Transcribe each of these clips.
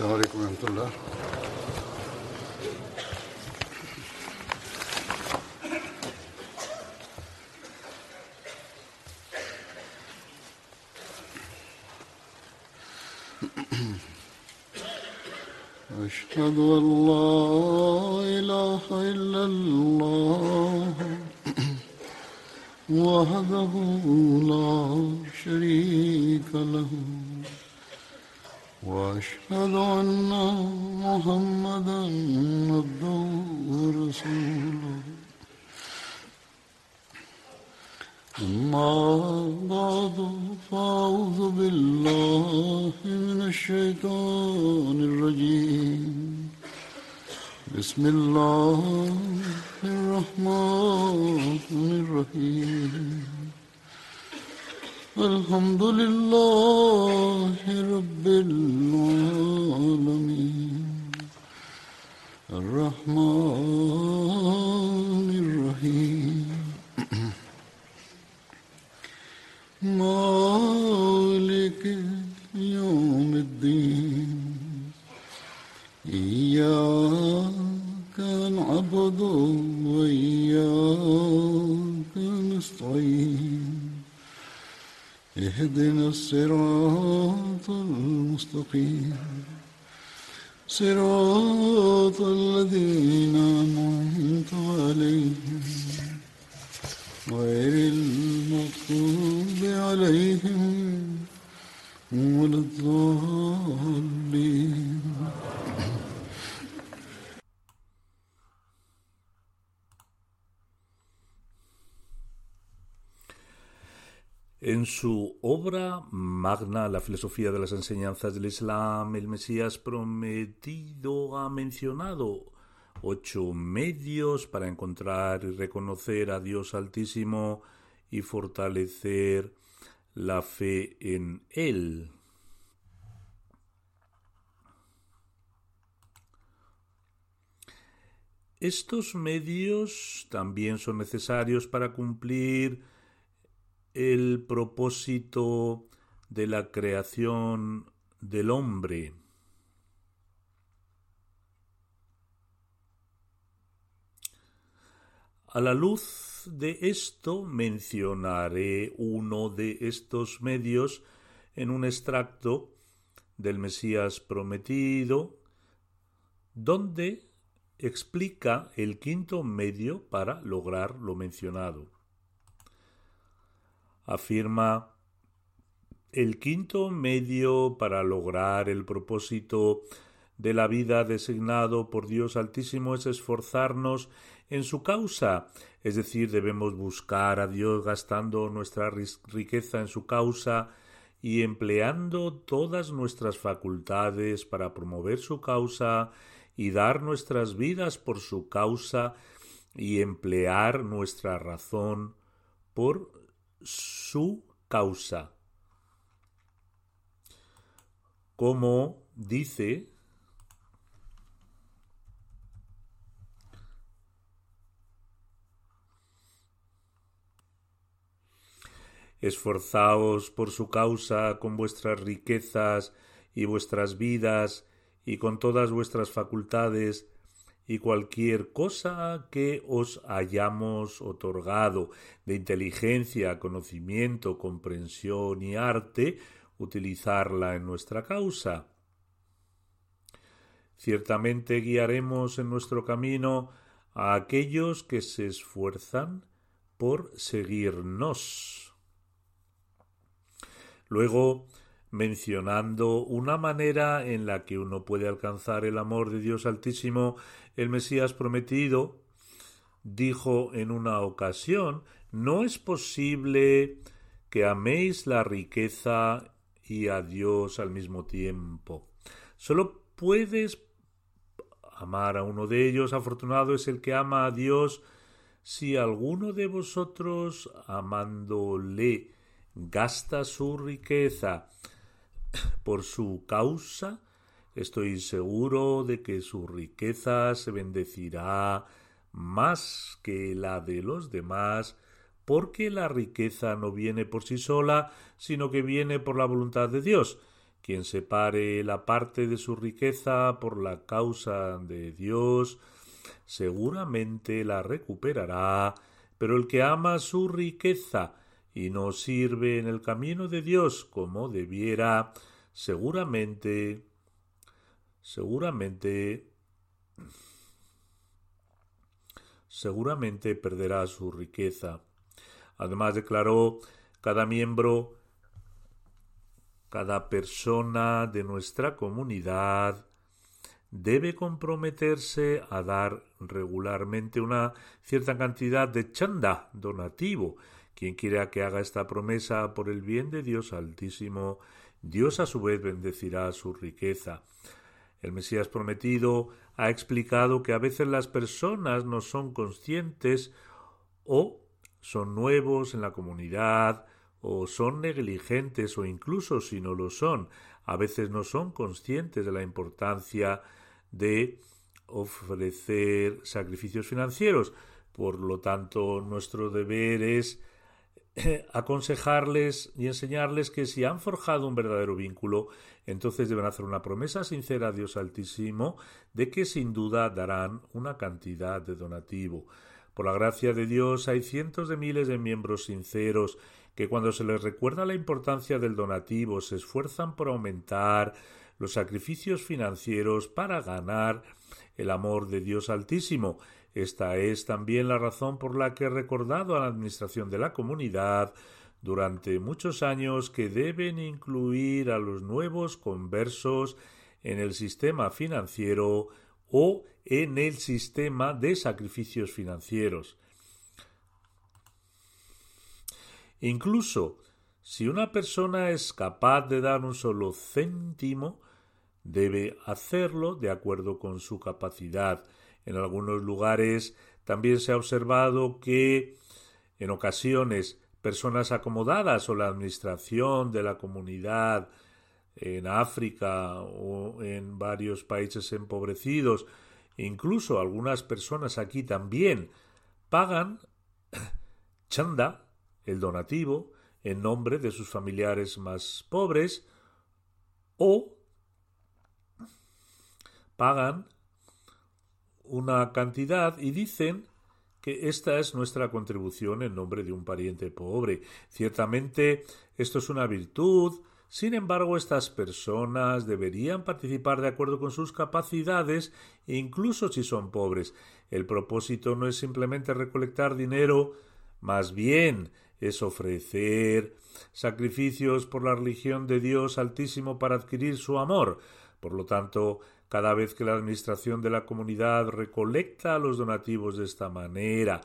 السلام عليكم ورحمة الله أشهد أن لا La filosofía de las enseñanzas del Islam, el Mesías prometido ha mencionado ocho medios para encontrar y reconocer a Dios Altísimo y fortalecer la fe en Él. Estos medios también son necesarios para cumplir el propósito de la creación del hombre. A la luz de esto mencionaré uno de estos medios en un extracto del Mesías prometido, donde explica el quinto medio para lograr lo mencionado afirma el quinto medio para lograr el propósito de la vida designado por Dios Altísimo es esforzarnos en su causa, es decir, debemos buscar a Dios gastando nuestra riqueza en su causa y empleando todas nuestras facultades para promover su causa y dar nuestras vidas por su causa y emplear nuestra razón por su causa. Como dice Esforzaos por su causa con vuestras riquezas y vuestras vidas y con todas vuestras facultades y cualquier cosa que os hayamos otorgado de inteligencia, conocimiento, comprensión y arte, utilizarla en nuestra causa. Ciertamente guiaremos en nuestro camino a aquellos que se esfuerzan por seguirnos. Luego, mencionando una manera en la que uno puede alcanzar el amor de Dios Altísimo, el Mesías prometido dijo en una ocasión no es posible que améis la riqueza y a Dios al mismo tiempo. Solo puedes amar a uno de ellos. Afortunado es el que ama a Dios si alguno de vosotros amándole gasta su riqueza por su causa, estoy seguro de que su riqueza se bendecirá más que la de los demás, porque la riqueza no viene por sí sola, sino que viene por la voluntad de Dios, Quien separe la parte de su riqueza por la causa de Dios, seguramente la recuperará, pero el que ama su riqueza y no sirve en el camino de Dios como debiera, seguramente, seguramente, seguramente perderá su riqueza. Además declaró, cada miembro, cada persona de nuestra comunidad debe comprometerse a dar regularmente una cierta cantidad de chanda donativo. Quien quiera que haga esta promesa por el bien de Dios Altísimo, Dios a su vez bendecirá su riqueza. El Mesías prometido ha explicado que a veces las personas no son conscientes o son nuevos en la comunidad o son negligentes o incluso si no lo son, a veces no son conscientes de la importancia de ofrecer sacrificios financieros. Por lo tanto, nuestro deber es aconsejarles y enseñarles que si han forjado un verdadero vínculo, entonces deben hacer una promesa sincera a Dios Altísimo de que sin duda darán una cantidad de donativo. Por la gracia de Dios hay cientos de miles de miembros sinceros que cuando se les recuerda la importancia del donativo se esfuerzan por aumentar los sacrificios financieros para ganar el amor de Dios Altísimo. Esta es también la razón por la que he recordado a la Administración de la comunidad durante muchos años que deben incluir a los nuevos conversos en el sistema financiero o en el sistema de sacrificios financieros. Incluso si una persona es capaz de dar un solo céntimo, debe hacerlo de acuerdo con su capacidad. En algunos lugares también se ha observado que en ocasiones personas acomodadas o la administración de la comunidad en África o en varios países empobrecidos, incluso algunas personas aquí también pagan chanda, el donativo, en nombre de sus familiares más pobres o pagan una cantidad y dicen que esta es nuestra contribución en nombre de un pariente pobre. Ciertamente esto es una virtud, sin embargo estas personas deberían participar de acuerdo con sus capacidades, incluso si son pobres. El propósito no es simplemente recolectar dinero, más bien es ofrecer sacrificios por la religión de Dios Altísimo para adquirir su amor. Por lo tanto, cada vez que la administración de la comunidad recolecta los donativos de esta manera,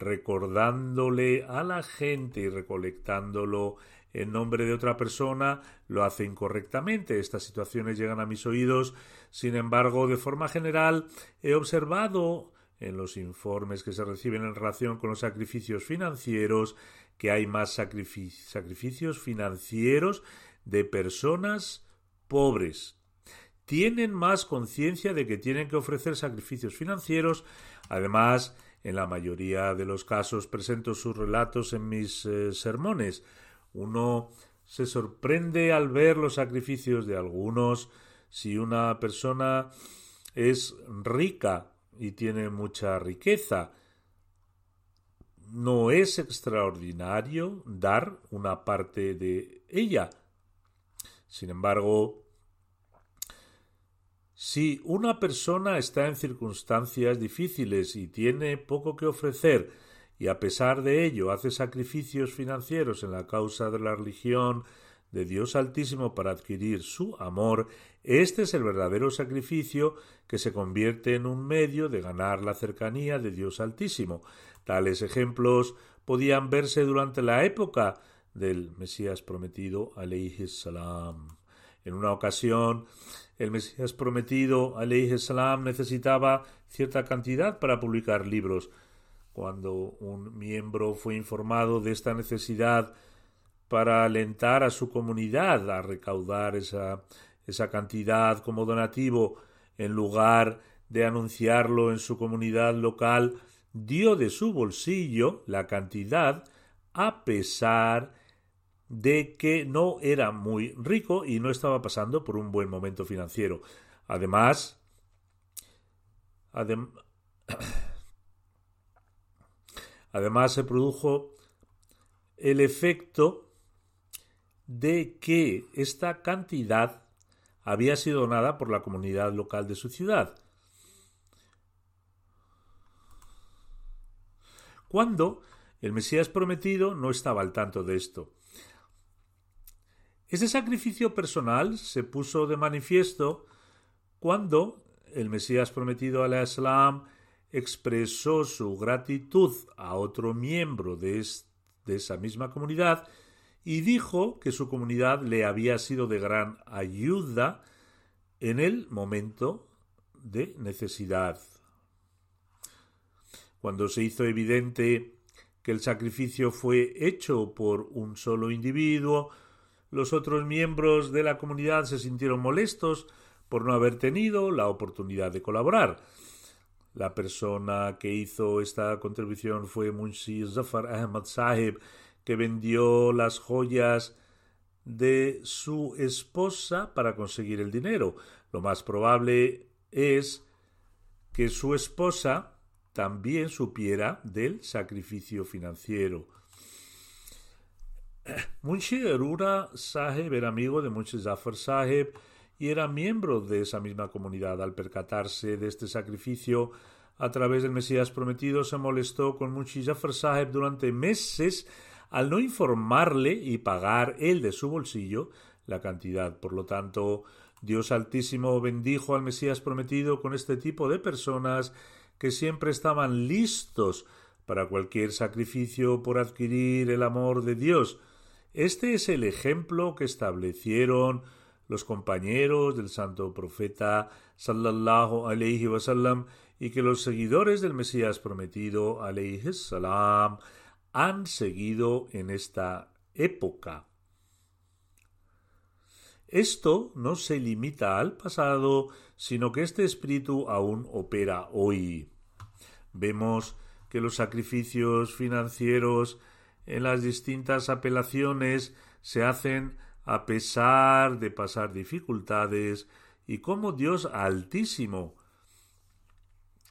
recordándole a la gente y recolectándolo en nombre de otra persona, lo hace incorrectamente. Estas situaciones llegan a mis oídos. Sin embargo, de forma general, he observado en los informes que se reciben en relación con los sacrificios financieros que hay más sacrificios financieros de personas pobres tienen más conciencia de que tienen que ofrecer sacrificios financieros. Además, en la mayoría de los casos presento sus relatos en mis eh, sermones. Uno se sorprende al ver los sacrificios de algunos. Si una persona es rica y tiene mucha riqueza, no es extraordinario dar una parte de ella. Sin embargo, si una persona está en circunstancias difíciles y tiene poco que ofrecer, y a pesar de ello hace sacrificios financieros en la causa de la religión de Dios Altísimo para adquirir su amor, este es el verdadero sacrificio que se convierte en un medio de ganar la cercanía de Dios Altísimo. Tales ejemplos podían verse durante la época del Mesías prometido, salam. En una ocasión, el Mesías prometido, alayhi salam, necesitaba cierta cantidad para publicar libros. Cuando un miembro fue informado de esta necesidad para alentar a su comunidad a recaudar esa, esa cantidad como donativo, en lugar de anunciarlo en su comunidad local, dio de su bolsillo la cantidad a pesar de que no era muy rico y no estaba pasando por un buen momento financiero. Además, además se produjo el efecto de que esta cantidad había sido donada por la comunidad local de su ciudad. Cuando el Mesías prometido no estaba al tanto de esto. Ese sacrificio personal se puso de manifiesto cuando el Mesías prometido al Islam expresó su gratitud a otro miembro de, esa misma comunidad y dijo que su comunidad le había sido de gran ayuda en el momento de necesidad. Cuando se hizo evidente que el sacrificio fue hecho por un solo individuo, los otros miembros de la comunidad se sintieron molestos por no haber tenido la oportunidad de colaborar. La persona que hizo esta contribución fue Munshi Zafar Ahmad Sahib, que vendió las joyas de su esposa para conseguir el dinero. Lo más probable es que su esposa también supiera del sacrificio financiero. Munshi Arura Sahib era amigo de Munshi Zafar Sahib y era miembro de esa misma comunidad. Al percatarse de este sacrificio a través del Mesías prometido, se molestó con Munshi Zafar Sahib durante meses al no informarle y pagar él de su bolsillo la cantidad. Por lo tanto, Dios Altísimo bendijo al Mesías prometido con este tipo de personas que siempre estaban listos para cualquier sacrificio por adquirir el amor de Dios. Este es el ejemplo que establecieron los compañeros del santo profeta sallallahu alayhi wasallam y que los seguidores del Mesías prometido alayhi salam han seguido en esta época. Esto no se limita al pasado, sino que este espíritu aún opera hoy. Vemos que los sacrificios financieros en las distintas apelaciones se hacen a pesar de pasar dificultades y como Dios Altísimo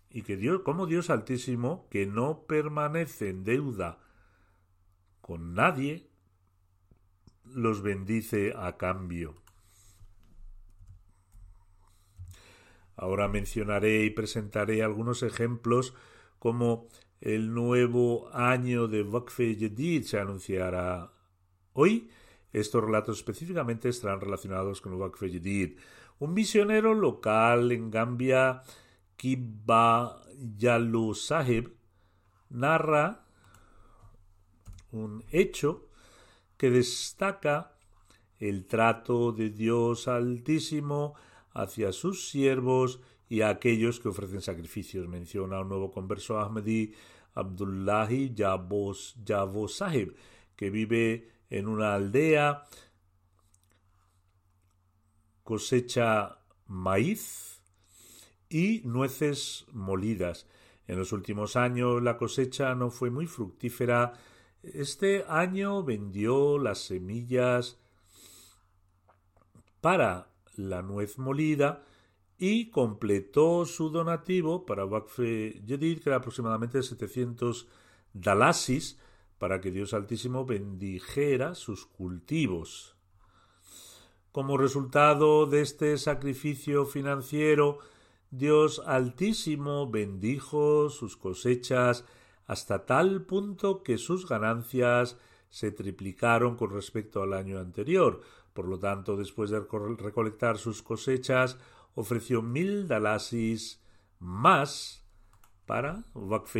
y que Dios como Dios Altísimo que no permanece en deuda con nadie los bendice a cambio. Ahora mencionaré y presentaré algunos ejemplos como el nuevo año de Wakfe Jadid se anunciará hoy. Estos relatos específicamente estarán relacionados con Wakfe Jadid. Un misionero local en Gambia, Kiba Yalu Sahib, narra un hecho que destaca el trato de Dios Altísimo hacia sus siervos y a aquellos que ofrecen sacrificios. Menciona un nuevo converso Ahmedi, Abdullahi Jabo Sahib, que vive en una aldea, cosecha maíz y nueces molidas. En los últimos años la cosecha no fue muy fructífera. Este año vendió las semillas para la nuez molida y completó su donativo para Wakfe Yedid, que era aproximadamente 700 dalasis, para que Dios Altísimo bendijera sus cultivos. Como resultado de este sacrificio financiero, Dios Altísimo bendijo sus cosechas hasta tal punto que sus ganancias se triplicaron con respecto al año anterior. Por lo tanto, después de recolectar sus cosechas, ofreció mil dalasis más para Waqf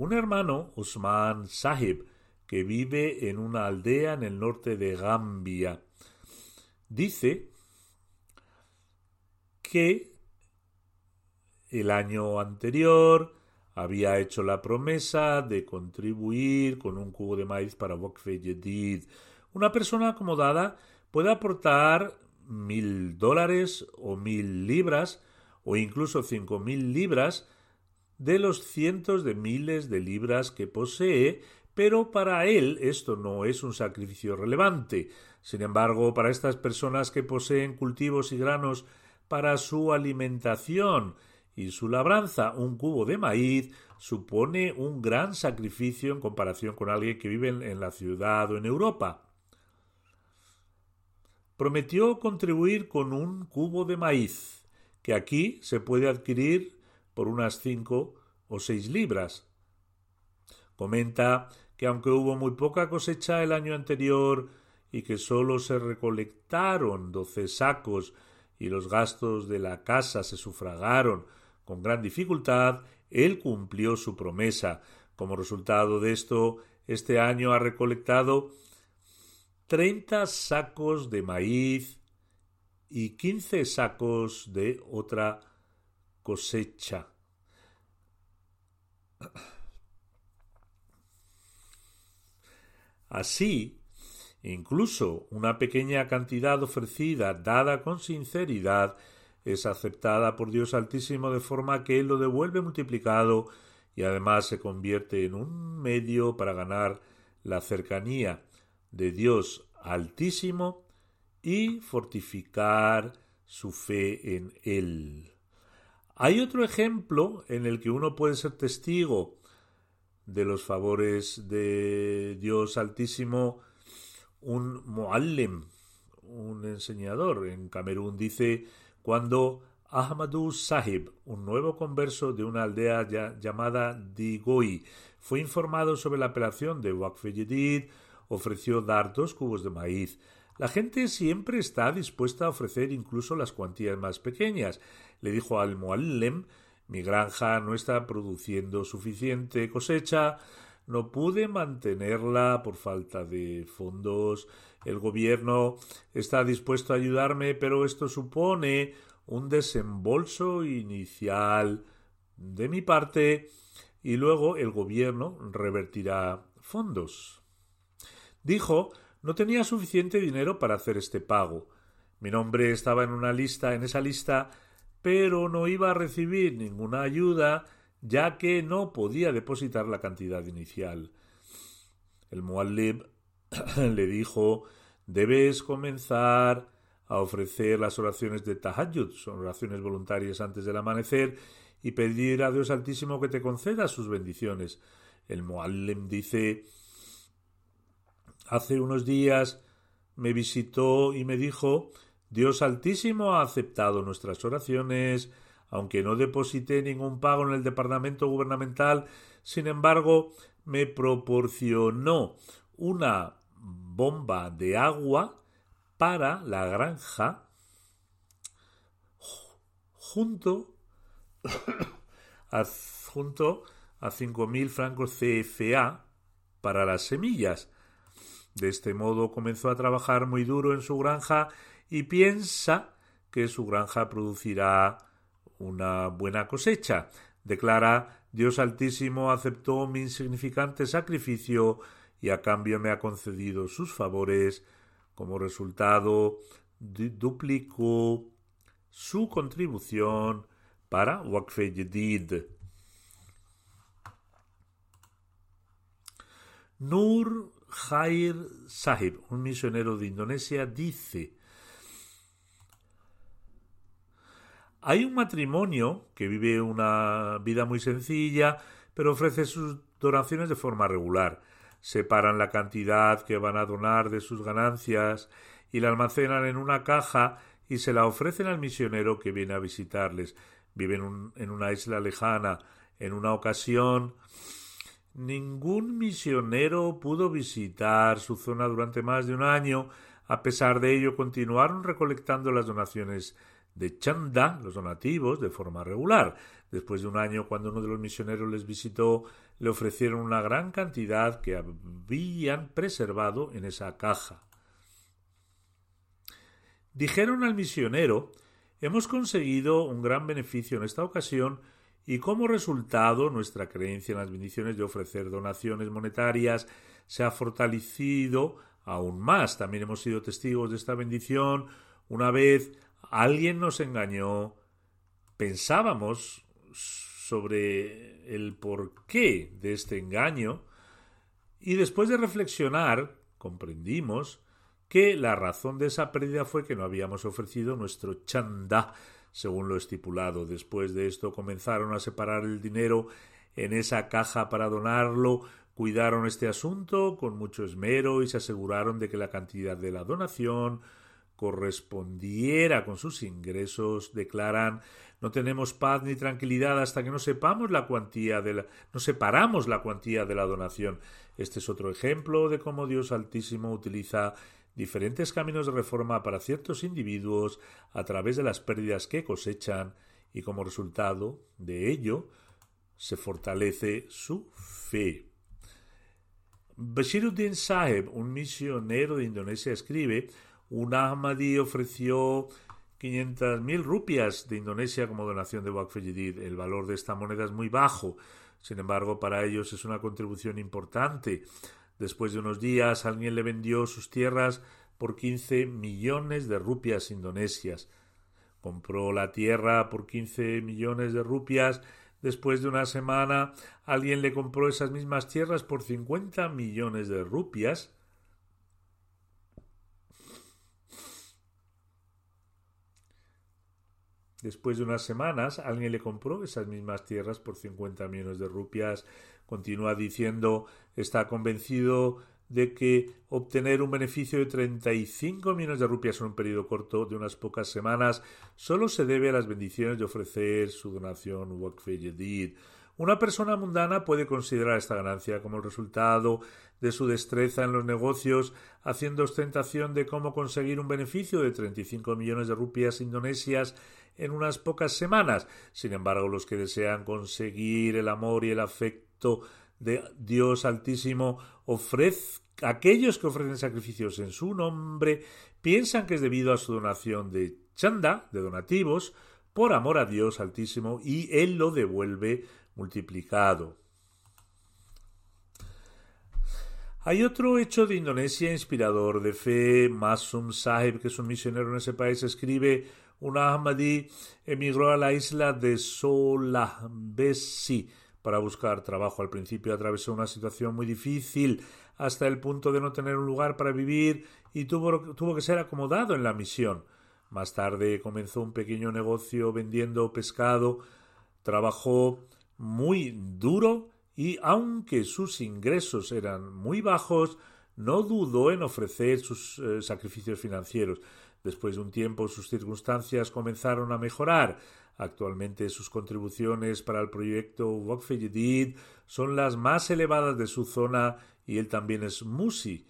Un hermano, Usman Sahib, que vive en una aldea en el norte de Gambia, dice que el año anterior había hecho la promesa de contribuir con un cubo de maíz para Waqf Una persona acomodada puede aportar mil dólares o mil libras o incluso cinco mil libras de los cientos de miles de libras que posee, pero para él esto no es un sacrificio relevante. Sin embargo, para estas personas que poseen cultivos y granos para su alimentación y su labranza, un cubo de maíz supone un gran sacrificio en comparación con alguien que vive en la ciudad o en Europa. Prometió contribuir con un cubo de maíz, que aquí se puede adquirir por unas cinco o seis libras. Comenta que aunque hubo muy poca cosecha el año anterior y que sólo se recolectaron doce sacos y los gastos de la casa se sufragaron con gran dificultad, él cumplió su promesa. Como resultado de esto, este año ha recolectado treinta sacos de maíz y quince sacos de otra Así, incluso una pequeña cantidad ofrecida, dada con sinceridad, es aceptada por Dios Altísimo de forma que Él lo devuelve multiplicado y además se convierte en un medio para ganar la cercanía de Dios Altísimo y fortificar su fe en Él. Hay otro ejemplo en el que uno puede ser testigo de los favores de Dios Altísimo, un muallim, un enseñador en Camerún, dice cuando Ahmadu Sahib, un nuevo converso de una aldea llamada Digoi, fue informado sobre la apelación de Waqf ofreció dar dos cubos de maíz. La gente siempre está dispuesta a ofrecer incluso las cuantías más pequeñas. Le dijo al Muallem mi granja no está produciendo suficiente cosecha, no pude mantenerla por falta de fondos. El gobierno está dispuesto a ayudarme, pero esto supone un desembolso inicial de mi parte y luego el gobierno revertirá fondos. Dijo no tenía suficiente dinero para hacer este pago. Mi nombre estaba en una lista, en esa lista pero no iba a recibir ninguna ayuda ya que no podía depositar la cantidad inicial. El Muallib le dijo debes comenzar a ofrecer las oraciones de Tahajjud, son oraciones voluntarias antes del amanecer, y pedir a Dios Altísimo que te conceda sus bendiciones. El Muallim dice Hace unos días me visitó y me dijo Dios Altísimo ha aceptado nuestras oraciones, aunque no deposité ningún pago en el departamento gubernamental, sin embargo, me proporcionó una bomba de agua para la granja junto a, junto a 5.000 francos CFA para las semillas. De este modo comenzó a trabajar muy duro en su granja y piensa que su granja producirá una buena cosecha. Declara Dios Altísimo aceptó mi insignificante sacrificio y a cambio me ha concedido sus favores. Como resultado, duplicó su contribución para Waqf Jadid. Nur Jair Sahib, un misionero de Indonesia, dice Hay un matrimonio que vive una vida muy sencilla, pero ofrece sus donaciones de forma regular. Separan la cantidad que van a donar de sus ganancias y la almacenan en una caja y se la ofrecen al misionero que viene a visitarles. Viven en una isla lejana. En una ocasión, ningún misionero pudo visitar su zona durante más de un año. A pesar de ello, continuaron recolectando las donaciones de chanda, los donativos, de forma regular. Después de un año, cuando uno de los misioneros les visitó, le ofrecieron una gran cantidad que habían preservado en esa caja. Dijeron al misionero Hemos conseguido un gran beneficio en esta ocasión y como resultado nuestra creencia en las bendiciones de ofrecer donaciones monetarias se ha fortalecido aún más. También hemos sido testigos de esta bendición una vez alguien nos engañó, pensábamos sobre el porqué de este engaño Y después de reflexionar, comprendimos que la razón de esa pérdida fue que no habíamos ofrecido nuestro chanda según lo estipulado. Después de esto comenzaron a separar el dinero en esa caja para donarlo, cuidaron este asunto con mucho esmero y se aseguraron de que la cantidad de la donación correspondiera con sus ingresos, declaran no tenemos paz ni tranquilidad hasta que no sepamos la cuantía de la no separamos la cuantía de la donación. Este es otro ejemplo de cómo Dios Altísimo utiliza diferentes caminos de reforma para ciertos individuos a través de las pérdidas que cosechan y como resultado de ello se fortalece su fe. Bashiruddin Saheb, un misionero de Indonesia, escribe un Ahmadi ofreció 500.000 rupias de Indonesia como donación de Waqf El valor de esta moneda es muy bajo. Sin embargo, para ellos es una contribución importante. Después de unos días, alguien le vendió sus tierras por 15 millones de rupias indonesias. Compró la tierra por 15 millones de rupias. Después de una semana, alguien le compró esas mismas tierras por 50 millones de rupias. Después de unas semanas, alguien le compró esas mismas tierras por 50 millones de rupias. Continúa diciendo, está convencido de que obtener un beneficio de 35 millones de rupias en un periodo corto de unas pocas semanas solo se debe a las bendiciones de ofrecer su donación. Una persona mundana puede considerar esta ganancia como el resultado de su destreza en los negocios, haciendo ostentación de cómo conseguir un beneficio de 35 millones de rupias indonesias en unas pocas semanas. Sin embargo, los que desean conseguir el amor y el afecto de Dios Altísimo, ofrece, aquellos que ofrecen sacrificios en su nombre, piensan que es debido a su donación de chanda, de donativos, por amor a Dios Altísimo, y Él lo devuelve multiplicado. Hay otro hecho de Indonesia inspirador de fe. Masum Sahib, que es un misionero en ese país, escribe un Ahmadi emigró a la isla de Sulawesi para buscar trabajo. Al principio atravesó una situación muy difícil hasta el punto de no tener un lugar para vivir y tuvo que ser acomodado en la misión. Más tarde comenzó un pequeño negocio vendiendo pescado. Trabajó muy duro y aunque sus ingresos eran muy bajos, no dudó en ofrecer sus eh, sacrificios financieros. Después de un tiempo sus circunstancias comenzaron a mejorar. Actualmente sus contribuciones para el proyecto Waqf son las más elevadas de su zona y él también es Musi.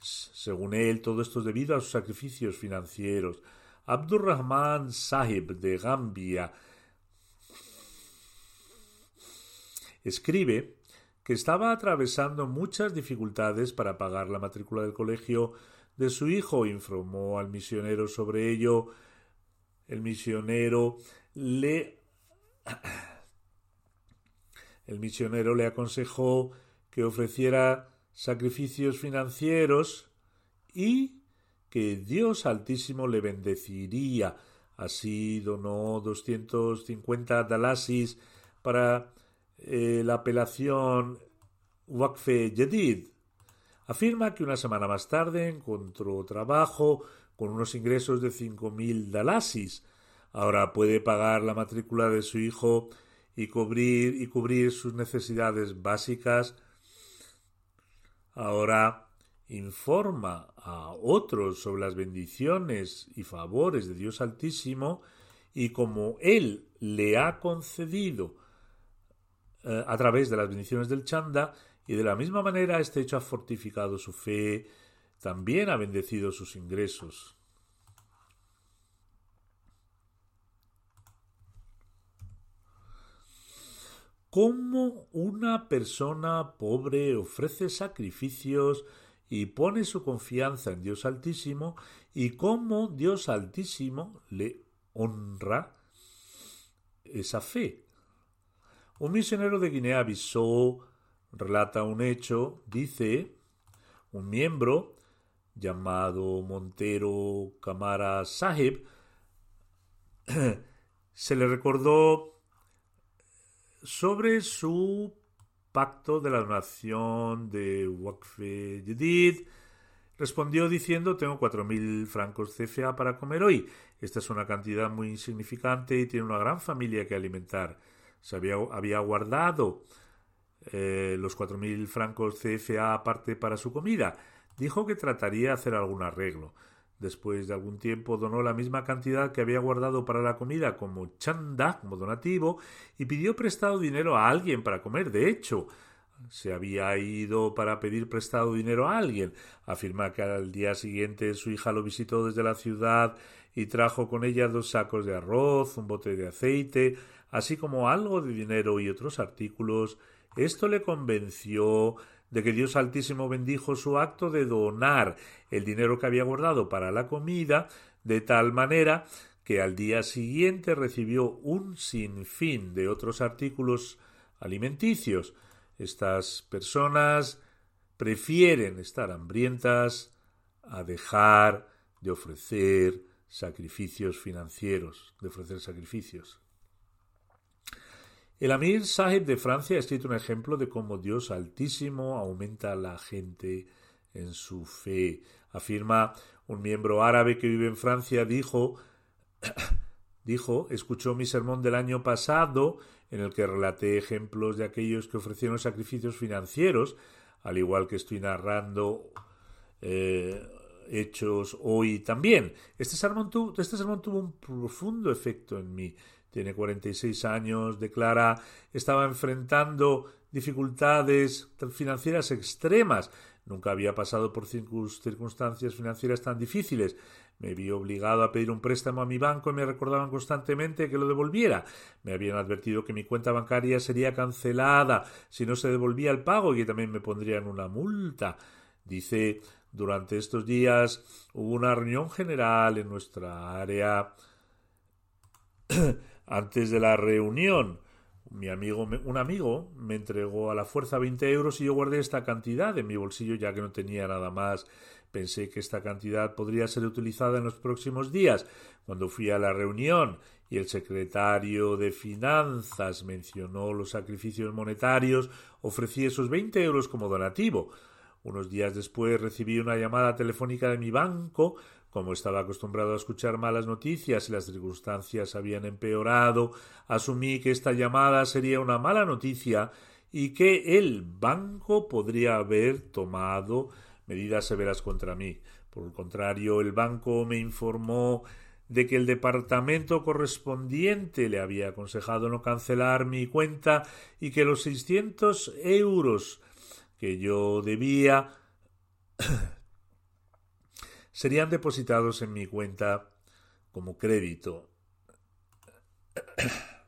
Según él, todo esto es debido a sus sacrificios financieros. Abdurrahman Sahib de Gambia escribe que estaba atravesando muchas dificultades para pagar la matrícula del colegio de su hijo, informó al misionero sobre ello. El misionero le el misionero le aconsejó que ofreciera sacrificios financieros y que Dios Altísimo le bendeciría. Así donó 250 dalasis para eh, la apelación Wakfe Yedid Afirma que una semana más tarde encontró trabajo con unos ingresos de cinco mil dalasis. Ahora puede pagar la matrícula de su hijo y cubrir, y cubrir sus necesidades básicas. Ahora informa a otros sobre las bendiciones y favores de Dios Altísimo y como Él le ha concedido eh, a través de las bendiciones del chanda, y de la misma manera este hecho ha fortificado su fe, también ha bendecido sus ingresos. ¿Cómo una persona pobre ofrece sacrificios y pone su confianza en Dios Altísimo y cómo Dios Altísimo le honra esa fe? Un misionero de Guinea-Bissau relata un hecho, dice, un miembro llamado Montero Camara Sahib, se le recordó sobre su pacto de la donación de Waqf Jadid, respondió diciendo tengo cuatro mil francos CFA para comer hoy. Esta es una cantidad muy insignificante y tiene una gran familia que alimentar. Se había, guardado eh, los cuatro mil francos CFA aparte para su comida. Dijo que trataría de hacer algún arreglo. Después de algún tiempo donó la misma cantidad que había guardado para la comida como chanda, como donativo, y pidió prestado dinero a alguien para comer. De hecho, se había ido para pedir prestado dinero a alguien. Afirma que al día siguiente su hija lo visitó desde la ciudad y trajo con ella dos sacos de arroz, un bote de aceite, así como algo de dinero y otros artículos. Esto le convenció de que Dios Altísimo bendijo su acto de donar el dinero que había guardado para la comida, de tal manera que al día siguiente recibió un sinfín de otros artículos alimenticios. Estas personas prefieren estar hambrientas a dejar de ofrecer sacrificios financieros, de ofrecer sacrificios. El Amir Sahib de Francia ha escrito un ejemplo de cómo Dios Altísimo aumenta a la gente en su fe. Afirma un miembro árabe que vive en Francia dijo dijo, escuchó mi sermón del año pasado en el que relaté ejemplos de aquellos que ofrecieron sacrificios financieros, al igual que estoy narrando eh, hechos hoy también. Este sermón, tuvo, este sermón tuvo un profundo efecto en mí tiene 46 años, declara, estaba enfrentando dificultades financieras extremas. Nunca había pasado por circunstancias financieras tan difíciles. Me vi obligado a pedir un préstamo a mi banco y me recordaban constantemente que lo devolviera. Me habían advertido que mi cuenta bancaria sería cancelada si no se devolvía el pago y que también me pondrían una multa. Dice, durante estos días hubo una reunión general en nuestra área Antes de la reunión, mi amigo, un amigo me entregó a la fuerza 20 euros y yo guardé esta cantidad en mi bolsillo ya que no tenía nada más. Pensé que esta cantidad podría ser utilizada en los próximos días. Cuando fui a la reunión y el secretario de Finanzas mencionó los sacrificios monetarios, ofrecí esos 20 euros como donativo. Unos días después recibí una llamada telefónica de mi banco como estaba acostumbrado a escuchar malas noticias y las circunstancias habían empeorado, asumí que esta llamada sería una mala noticia y que el banco podría haber tomado medidas severas contra mí. Por el contrario, el banco me informó de que el departamento correspondiente le había aconsejado no cancelar mi cuenta y que los 600 euros que yo debía serían depositados en mi cuenta como crédito.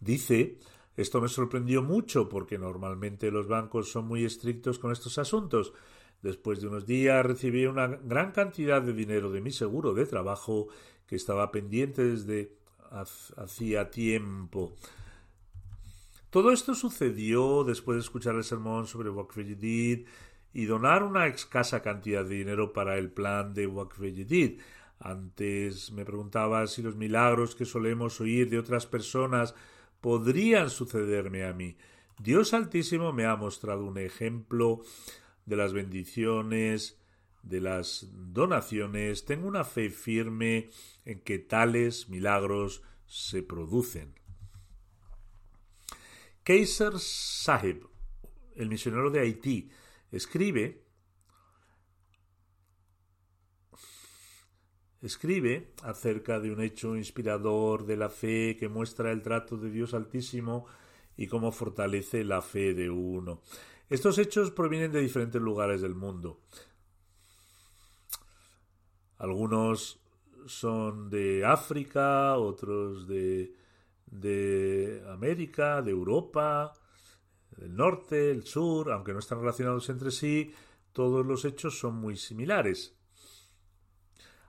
Dice, esto me sorprendió mucho porque normalmente los bancos son muy estrictos con estos asuntos. Después de unos días recibí una gran cantidad de dinero de mi seguro de trabajo que estaba pendiente desde hacía tiempo. Todo esto sucedió después de escuchar el sermón sobre Waqf y donar una escasa cantidad de dinero para el plan de Waqf Antes me preguntaba si los milagros que solemos oír de otras personas podrían sucederme a mí. Dios Altísimo me ha mostrado un ejemplo de las bendiciones, de las donaciones. Tengo una fe firme en que tales milagros se producen. Kaiser Sahib, el misionero de Haití, escribe escribe acerca de un hecho inspirador de la fe que muestra el trato de Dios Altísimo y cómo fortalece la fe de uno. Estos hechos provienen de diferentes lugares del mundo. Algunos son de África, otros de, de América, de Europa, el norte, el sur, aunque no están relacionados entre sí, todos los hechos son muy similares.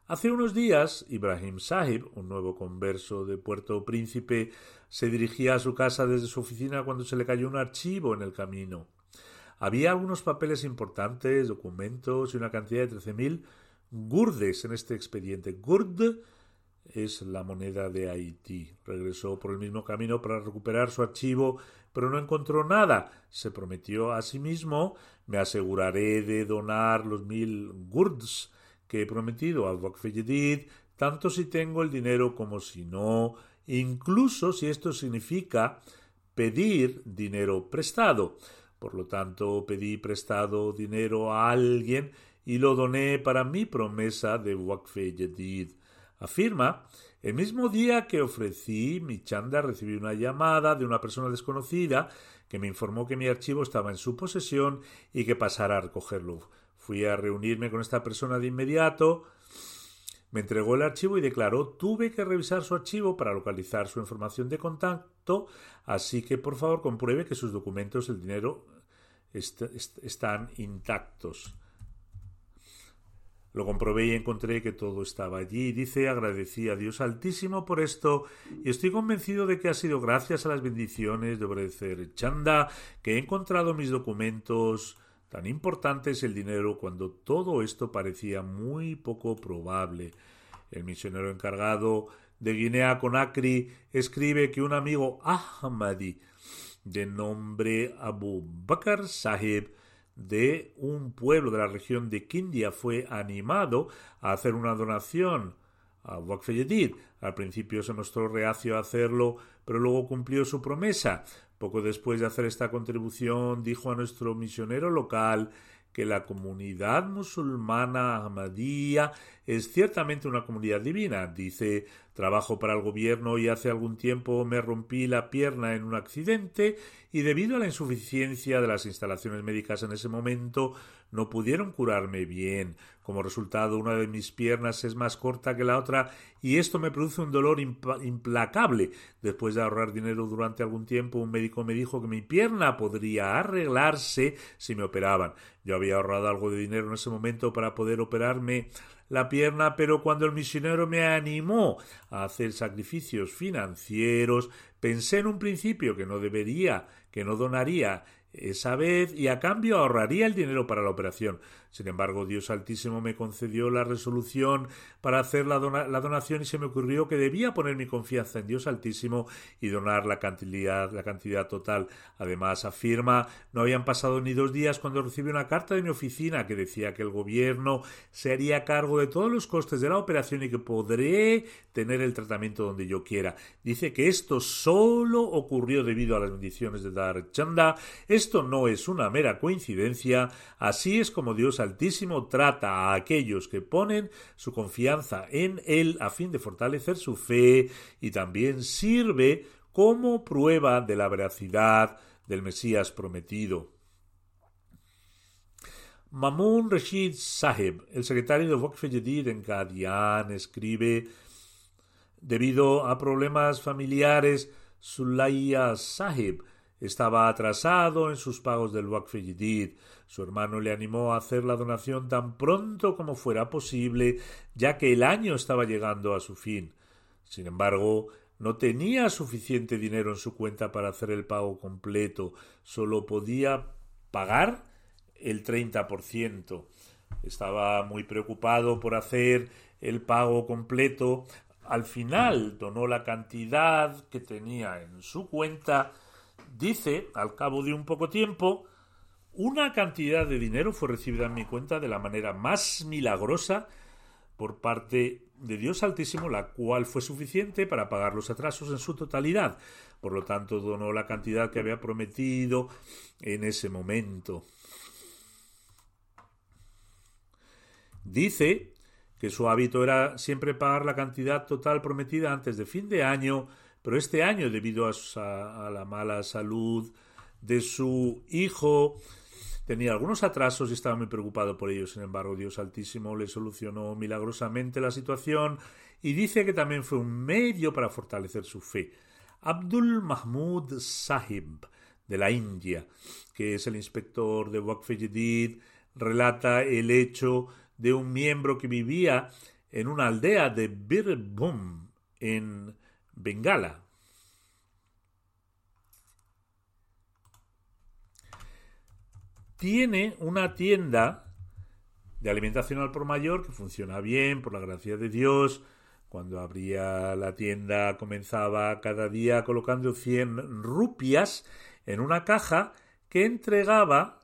Hace unos días, Ibrahim Sahib, un nuevo converso de Puerto Príncipe, se dirigía a su casa desde su oficina cuando se le cayó un archivo en el camino. Había algunos papeles importantes, documentos y una cantidad de 13.000 gurdes en este expediente. Gurd es la moneda de Haití. Regresó por el mismo camino para recuperar su archivo, pero no encontró nada. Se prometió a sí mismo me aseguraré de donar los mil gurds que he prometido al Waqf tanto si tengo el dinero como si no, incluso si esto significa pedir dinero prestado. Por lo tanto, pedí prestado dinero a alguien y lo doné para mi promesa de Waqf Yedid. Afirma, el mismo día que ofrecí mi chanda recibí una llamada de una persona desconocida que me informó que mi archivo estaba en su posesión y que pasara a recogerlo. Fui a reunirme con esta persona de inmediato, me entregó el archivo y declaró tuve que revisar su archivo para localizar su información de contacto, así que por favor compruebe que sus documentos, el dinero, están intactos. Lo comprobé y encontré que todo estaba allí. Dice, agradecí a Dios Altísimo por esto y estoy convencido de que ha sido gracias a las bendiciones de obedecer Chanda que he encontrado mis documentos tan importantes el dinero cuando todo esto parecía muy poco probable. El misionero encargado de Guinea Conakry escribe que un amigo Ahmadi de nombre Abu Bakr Sahib de un pueblo de la región de Kindia fue animado a hacer una donación a Waqf Al principio se mostró reacio a hacerlo, pero luego cumplió su promesa. Poco después de hacer esta contribución, dijo a nuestro misionero local que la comunidad musulmana Ahmadía es ciertamente una comunidad divina. Dice, trabajo para el gobierno y hace algún tiempo me rompí la pierna en un accidente y debido a la insuficiencia de las instalaciones médicas en ese momento no pudieron curarme bien. Como resultado, una de mis piernas es más corta que la otra y esto me produce un dolor implacable. Después de ahorrar dinero durante algún tiempo, un médico me dijo que mi pierna podría arreglarse si me operaban. Yo había ahorrado algo de dinero en ese momento para poder operarme la pierna, pero cuando el misionero me animó a hacer sacrificios financieros, pensé en un principio que no debería, que no donaría esa vez y a cambio ahorraría el dinero para la operación. Sin embargo, Dios Altísimo me concedió la resolución para hacer la, donación y se me ocurrió que debía poner mi confianza en Dios Altísimo y donar la cantidad, la cantidad total. Además, afirma, no habían pasado ni dos días cuando recibí una carta de mi oficina que decía que el gobierno se haría cargo de todos los costes de la operación y que podré tener el tratamiento donde yo quiera. Dice que esto solo ocurrió debido a las bendiciones de Dar Chanda. Esto no es una mera coincidencia. Así es como Dios Altísimo trata a aquellos que ponen su confianza en Él a fin de fortalecer su fe y también sirve como prueba de la veracidad del Mesías prometido. Mamun Rashid Sahib, el secretario de Waqf en Qadian, escribe Debido a problemas familiares, Sulaya Sahib estaba atrasado en sus pagos del Waqf Su hermano le animó a hacer la donación tan pronto como fuera posible, ya que el año estaba llegando a su fin. Sin embargo, no tenía suficiente dinero en su cuenta para hacer el pago completo, solo podía pagar el 30%. Estaba muy preocupado por hacer el pago completo. Al final donó la cantidad que tenía en su cuenta Dice, al cabo de un poco tiempo, una cantidad de dinero fue recibida en mi cuenta de la manera más milagrosa por parte de Dios Altísimo, la cual fue suficiente para pagar los atrasos en su totalidad. Por lo tanto, donó la cantidad que había prometido en ese momento. Dice que su hábito era siempre pagar la cantidad total prometida antes de fin de año pero este año, debido a, la mala salud de su hijo, tenía algunos atrasos y estaba muy preocupado por ello. Sin embargo, Dios Altísimo le solucionó milagrosamente la situación y dice que también fue un medio para fortalecer su fe. Abdul Mahmud Sahib, de la India, que es el inspector de Waqf Jadid, relata el hecho de un miembro que vivía en una aldea de Birbhum, en Bengala. Tiene una tienda de alimentación al por mayor que funciona bien, por la gracia de Dios, Cuando abría la tienda comenzaba cada día colocando cien rupias en una caja que entregaba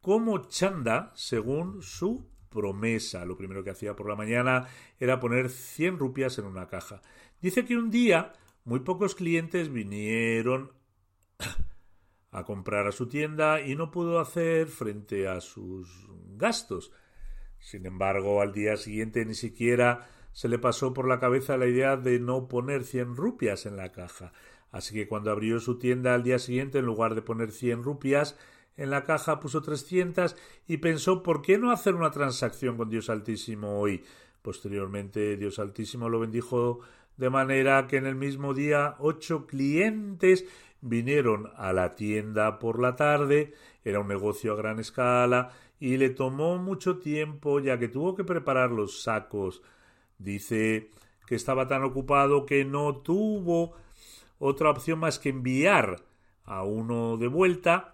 como chanda según su promesa. Lo primero que hacía por la mañana era poner cien rupias en una caja. Dice que un día muy pocos clientes vinieron a comprar a su tienda y no pudo hacer frente a sus gastos. Sin embargo, al día siguiente ni siquiera se le pasó por la cabeza la idea de no poner cien rupias en la caja. Así que cuando abrió su tienda al día siguiente, en lugar de poner cien rupias en la caja, puso trescientas y pensó ¿por qué no hacer una transacción con Dios Altísimo hoy? Posteriormente, Dios Altísimo lo bendijo de manera que en el mismo día ocho clientes vinieron a la tienda por la tarde, era un negocio a gran escala, y le tomó mucho tiempo ya que tuvo que preparar los sacos. Dice que estaba tan ocupado que no tuvo otra opción más que enviar a uno de vuelta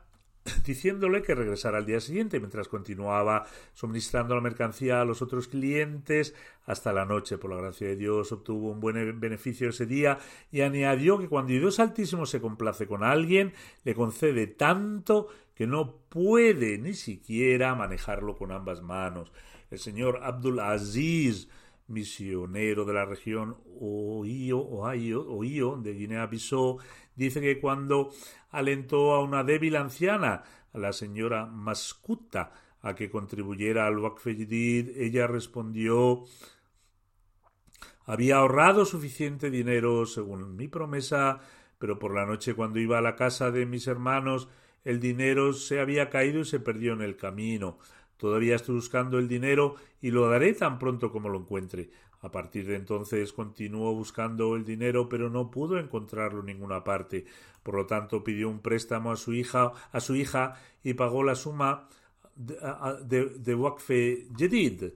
diciéndole que regresara al día siguiente mientras continuaba suministrando la mercancía a los otros clientes hasta la noche. Por la gracia de Dios obtuvo un buen beneficio ese día y añadió que cuando Dios Altísimo se complace con alguien, le concede tanto que no puede ni siquiera manejarlo con ambas manos. El señor Abdul Aziz, misionero de la región Ohio, de Guinea-Bissau, dice que cuando alentó a una débil anciana, a la señora Mascuta, a que contribuyera al Waqf ella respondió había ahorrado suficiente dinero según mi promesa, pero por la noche cuando iba a la casa de mis hermanos el dinero se había caído y se perdió en el camino. Todavía estoy buscando el dinero y lo daré tan pronto como lo encuentre. A partir de entonces continuó buscando el dinero, pero no pudo encontrarlo en ninguna parte. Por lo tanto, pidió un préstamo a su hija, a su hija y pagó la suma de, de, Jedid.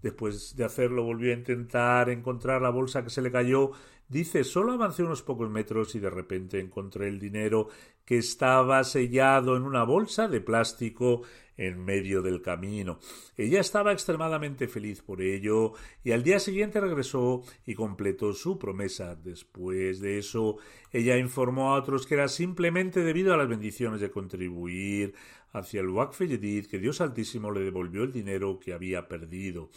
Después de hacerlo, volvió a intentar encontrar la bolsa que se le cayó Dice, solo avancé unos pocos metros y de repente encontré el dinero que estaba sellado en una bolsa de plástico en medio del camino. Ella estaba extremadamente feliz por ello y al día siguiente regresó y completó su promesa. Después de eso, ella informó a otros que era simplemente debido a las bendiciones de contribuir hacia el Yedid que Dios Altísimo le devolvió el dinero que había perdido.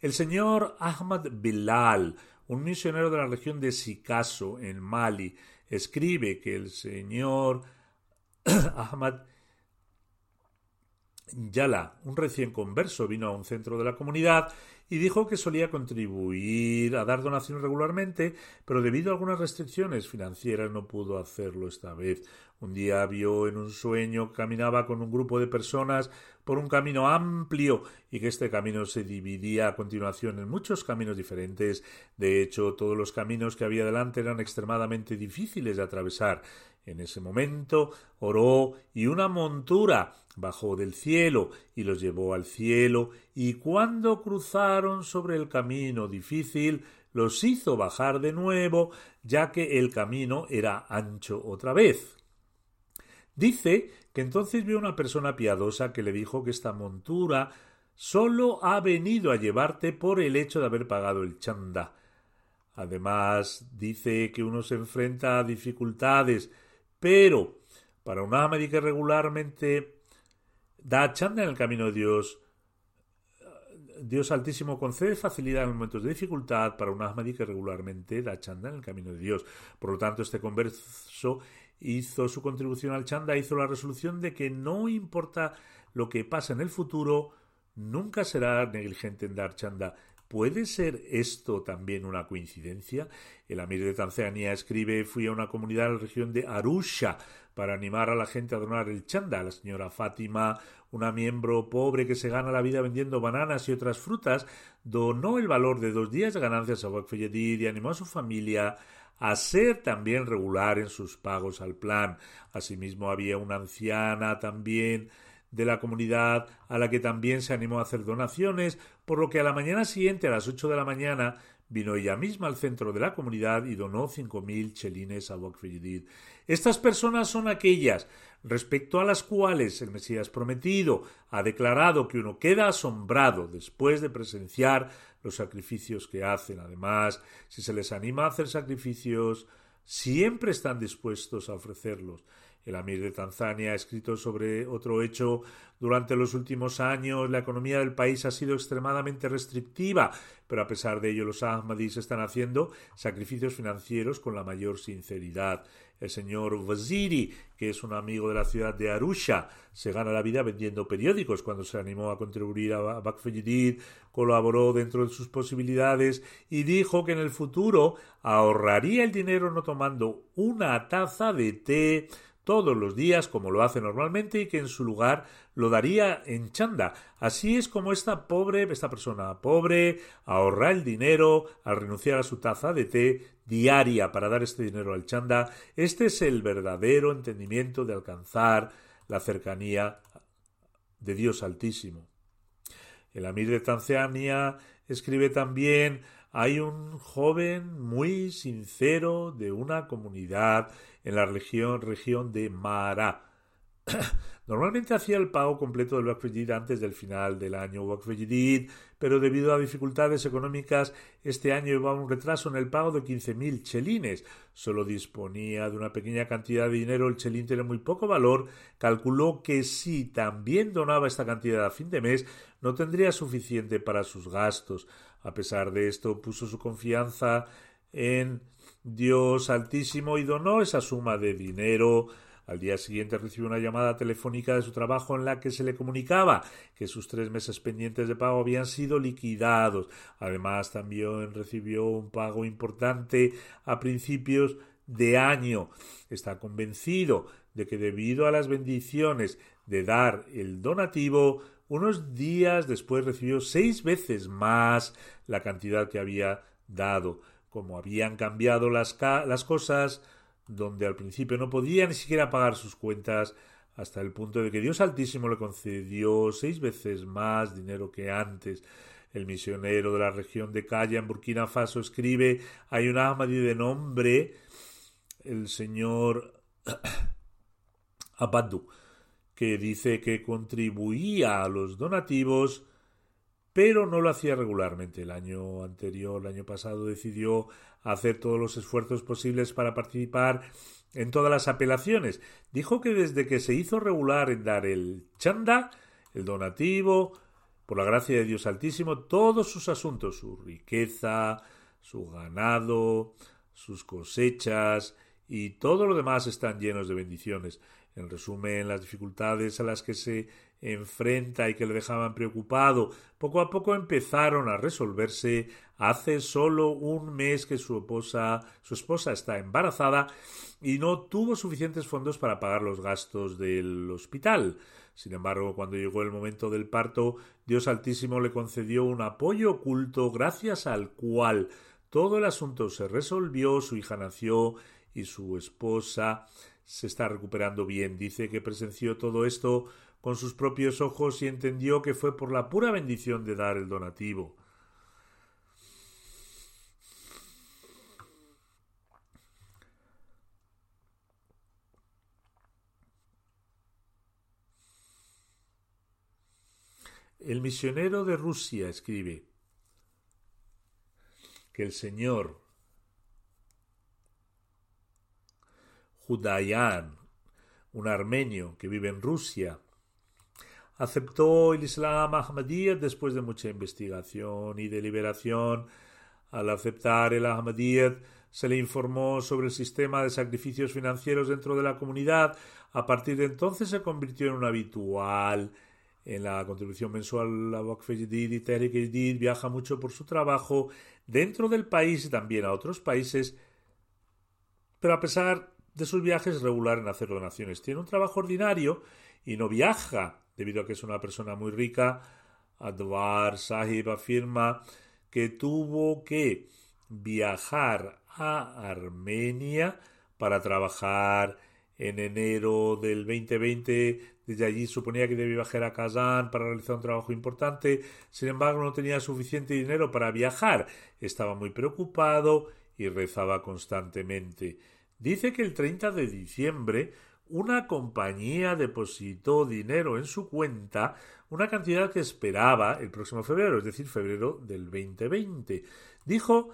El señor Ahmad Bilal un misionero de la región de Sikaso, en Mali, escribe que el señor Ahmad Yala, un recién converso, vino a un centro de la comunidad y dijo que solía contribuir a dar donaciones regularmente, pero debido a algunas restricciones financieras no pudo hacerlo esta vez. Un día vio en un sueño caminaba con un grupo de personas por un camino amplio y que este camino se dividía a continuación en muchos caminos diferentes. De hecho, todos los caminos que había delante eran extremadamente difíciles de atravesar. En ese momento oró y una montura bajó del cielo y los llevó al cielo y cuando cruzaron sobre el camino difícil los hizo bajar de nuevo ya que el camino era ancho otra vez. Dice que entonces vio una persona piadosa que le dijo que esta montura sólo ha venido a llevarte por el hecho de haber pagado el chanda. Además, dice que uno se enfrenta a dificultades, pero para un Ahmadi que regularmente da chanda en el camino de Dios, Dios Altísimo concede facilidad en momentos de dificultad para un Ahmadi que regularmente da chanda en el camino de Dios. Por lo tanto, este converso hizo su contribución al chanda, hizo la resolución de que no importa lo que pase en el futuro, nunca será negligente en dar chanda. ¿Puede ser esto también una coincidencia? El Amir de Tanzania escribe fui a una comunidad en la región de Arusha para animar a la gente a donar el chanda. La señora Fátima, una miembro pobre que se gana la vida vendiendo bananas y otras frutas, donó el valor de dos días de ganancias a Waqf y animó a su familia a ser también regular en sus pagos al plan. Asimismo, había una anciana también de la comunidad a la que también se animó a hacer donaciones, por lo que a la mañana siguiente, a las ocho de la mañana, vino ella misma al centro de la comunidad y donó cinco mil chelines a Waqf Estas personas son aquellas respecto a las cuales el Mesías prometido ha declarado que uno queda asombrado después de presenciar los sacrificios que hacen. Además, si se les anima a hacer sacrificios, siempre están dispuestos a ofrecerlos. El Amir de Tanzania ha escrito sobre otro hecho. Durante los últimos años la economía del país ha sido extremadamente restrictiva, pero a pesar de ello los Ahmadis están haciendo sacrificios financieros con la mayor sinceridad. El señor Waziri, que es un amigo de la ciudad de Arusha, se gana la vida vendiendo periódicos. Cuando se animó a contribuir a Bakfejidid, colaboró dentro de sus posibilidades y dijo que en el futuro ahorraría el dinero no tomando una taza de té todos los días como lo hace normalmente y que en su lugar lo daría en chanda. Así es como esta pobre, esta persona pobre, ahorra el dinero al renunciar a su taza de té diaria para dar este dinero al chanda. Este es el verdadero entendimiento de alcanzar la cercanía de Dios Altísimo. El Amir de Tanzania escribe también hay un joven muy sincero de una comunidad en la región, región de Mara. Normalmente hacía el pago completo del Wakf antes del final del año Wakf pero debido a dificultades económicas, este año llevaba un retraso en el pago de 15.000 chelines. Solo disponía de una pequeña cantidad de dinero, el chelín tiene muy poco valor. Calculó que si también donaba esta cantidad a fin de mes, no tendría suficiente para sus gastos. A pesar de esto, puso su confianza en Dios Altísimo y donó esa suma de dinero. Al día siguiente recibió una llamada telefónica de su trabajo en la que se le comunicaba que sus tres meses pendientes de pago habían sido liquidados. Además, también recibió un pago importante a principios de año. Está convencido de que debido a las bendiciones de dar el donativo, unos días después recibió seis veces más la cantidad que había dado. Como habían cambiado las, las cosas, donde al principio no podía ni siquiera pagar sus cuentas, hasta el punto de que Dios Altísimo le concedió seis veces más dinero que antes. El misionero de la región de Calla en Burkina Faso escribe, hay un Ahmadi de nombre, el señor Abaddu, que dice que contribuía a los donativos, pero no lo hacía regularmente. El año anterior, el año pasado, decidió hacer todos los esfuerzos posibles para participar en todas las apelaciones. Dijo que desde que se hizo regular en dar el chanda, el donativo, por la gracia de Dios Altísimo, todos sus asuntos, su riqueza, su ganado, sus cosechas y todo lo demás están llenos de bendiciones. En resumen, las dificultades a las que se enfrenta y que le dejaban preocupado, poco a poco empezaron a resolverse. Hace solo un mes que su esposa, su esposa está embarazada y no tuvo suficientes fondos para pagar los gastos del hospital. Sin embargo, cuando llegó el momento del parto, Dios Altísimo le concedió un apoyo oculto gracias al cual todo el asunto se resolvió, su hija nació y su esposa se está recuperando bien. Dice que presenció todo esto con sus propios ojos y entendió que fue por la pura bendición de dar el donativo. El misionero de Rusia escribe que el Señor Judayan, un armenio que vive en Rusia, aceptó el Islam Ahmadiyya después de mucha investigación y deliberación. Al aceptar el Ahmadiyya, se le informó sobre el sistema de sacrificios financieros dentro de la comunidad. A partir de entonces se convirtió en un habitual en la contribución mensual a Waqf y Tehrik viaja mucho por su trabajo dentro del país y también a otros países, pero a pesar de sus viajes regular en hacer donaciones. Tiene un trabajo ordinario y no viaja, debido a que es una persona muy rica. Adwar Sahib afirma que tuvo que viajar a Armenia para trabajar en enero del 2020. Desde allí suponía que debía viajar a Kazán para realizar un trabajo importante. Sin embargo, no tenía suficiente dinero para viajar. Estaba muy preocupado y rezaba constantemente. Dice que el 30 de diciembre una compañía depositó dinero en su cuenta, una cantidad que esperaba el próximo febrero, es decir, febrero del 2020. Dijo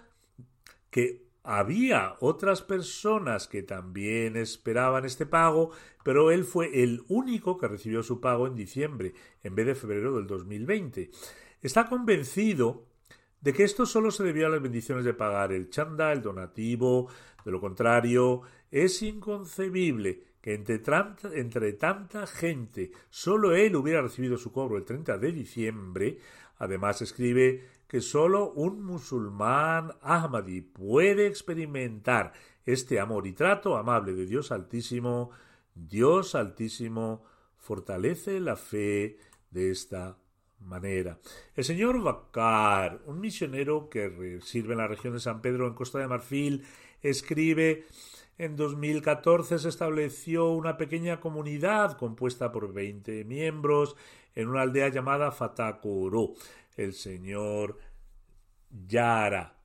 que había otras personas que también esperaban este pago, pero él fue el único que recibió su pago en diciembre, en vez de febrero del 2020. Está convencido de que esto solo se debió a las bendiciones de pagar el chanda, el donativo, de lo contrario, es inconcebible entre, tanta gente solo él hubiera recibido su cobro el 30 de diciembre. Además escribe que solo un musulmán Ahmadi puede experimentar este amor y trato amable de Dios Altísimo. Dios Altísimo fortalece la fe de esta manera. El señor Bakar, un misionero que sirve en la región de San Pedro en Costa de Marfil, escribe en 2014 se estableció una pequeña comunidad compuesta por 20 miembros en una aldea llamada Fatakoro. El señor Yara,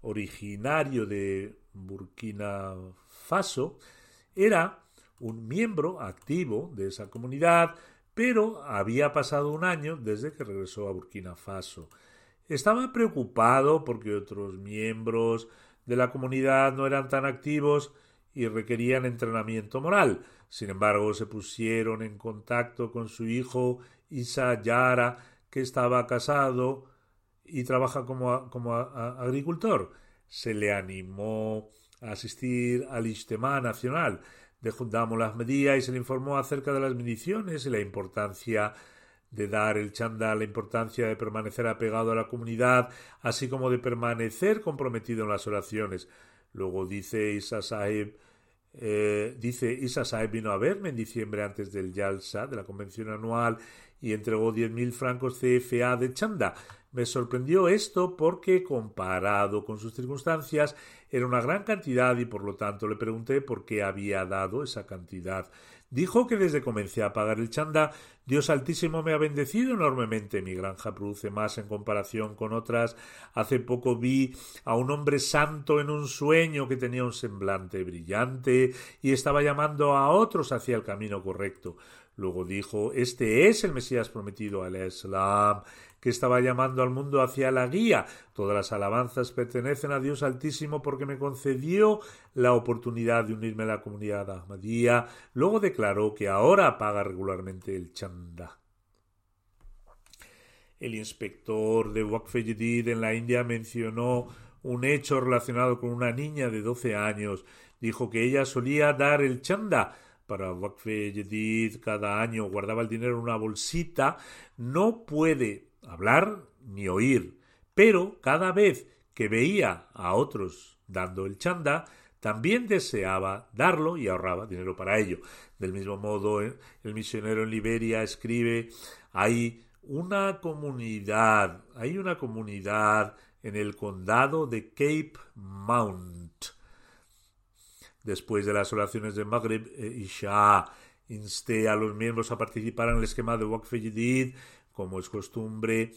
originario de Burkina Faso, era un miembro activo de esa comunidad, pero había pasado un año desde que regresó a Burkina Faso. Estaba preocupado porque otros miembros de la comunidad no eran tan activos y requerían entrenamiento moral. Sin embargo, se pusieron en contacto con su hijo Isa Yara, que estaba casado y trabaja como, como agricultor. Se le animó a asistir al Ijtemá Nacional de Jundamul Ahmadiyya y se le informó acerca de las bendiciones y la importancia de dar el chanda la importancia de permanecer apegado a la comunidad, así como de permanecer comprometido en las oraciones. Luego dice Isa Sahib, eh, dice Isa vino a verme en diciembre antes del Yalsa, de la convención anual, y entregó diez mil francos CFA de chanda. Me sorprendió esto porque, comparado con sus circunstancias, era una gran cantidad y por lo tanto le pregunté por qué había dado esa cantidad. Dijo que desde comencé a pagar el chanda, Dios Altísimo me ha bendecido enormemente. Mi granja produce más en comparación con otras. Hace poco vi a un hombre santo en un sueño que tenía un semblante brillante y estaba llamando a otros hacia el camino correcto. Luego dijo, este es el Mesías prometido al Islam que estaba llamando al mundo hacia la guía. Todas las alabanzas pertenecen a Dios Altísimo porque me concedió la oportunidad de unirme a la comunidad Ahmadía. Luego declaró que ahora paga regularmente el chanda. El inspector de Waqf en la India mencionó un hecho relacionado con una niña de 12 años. Dijo que ella solía dar el chanda para Waqf cada año, guardaba el dinero en una bolsita. No puede hablar ni oír, pero cada vez que veía a otros dando el chanda, también deseaba darlo y ahorraba dinero para ello. Del mismo modo, eh, el misionero en Liberia escribe, hay una comunidad, hay una comunidad en el condado de Cape Mount. Después de las oraciones de Maghreb eh, y Shah, insté a los miembros a participar en el esquema de Waqf como es costumbre,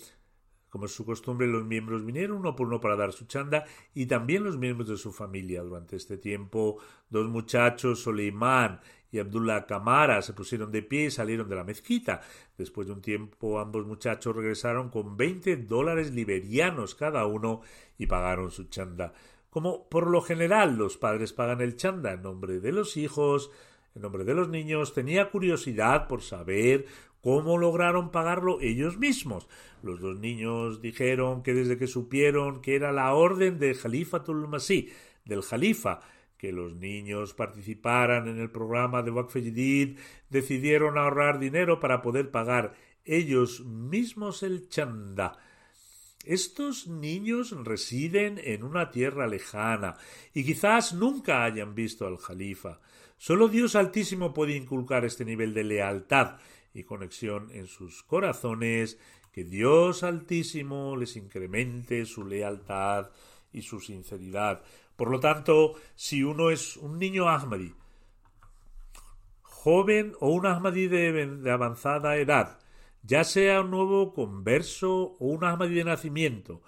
como es su costumbre, los miembros vinieron uno por uno para dar su chanda y también los miembros de su familia. Durante este tiempo, dos muchachos, Soleimán y Abdullah Kamara, se pusieron de pie y salieron de la mezquita. Después de un tiempo, ambos muchachos regresaron con 20 dólares liberianos cada uno y pagaron su chanda. Como por lo general los padres pagan el chanda en nombre de los hijos, en nombre de los niños, tenía curiosidad por saber ¿Cómo lograron pagarlo ellos mismos? Los dos niños dijeron que desde que supieron que era la orden de Khalifatul Masih, del Jalifa, que los niños participaran en el programa de Waqf decidieron ahorrar dinero para poder pagar ellos mismos el chanda. Estos niños residen en una tierra lejana y quizás nunca hayan visto al Jalifa. Solo Dios Altísimo puede inculcar este nivel de lealtad y conexión en sus corazones, que Dios Altísimo les incremente su lealtad y su sinceridad. Por lo tanto, si uno es un niño Ahmadi, joven o un Ahmadi de, avanzada edad, ya sea un nuevo converso o un Ahmadi de nacimiento,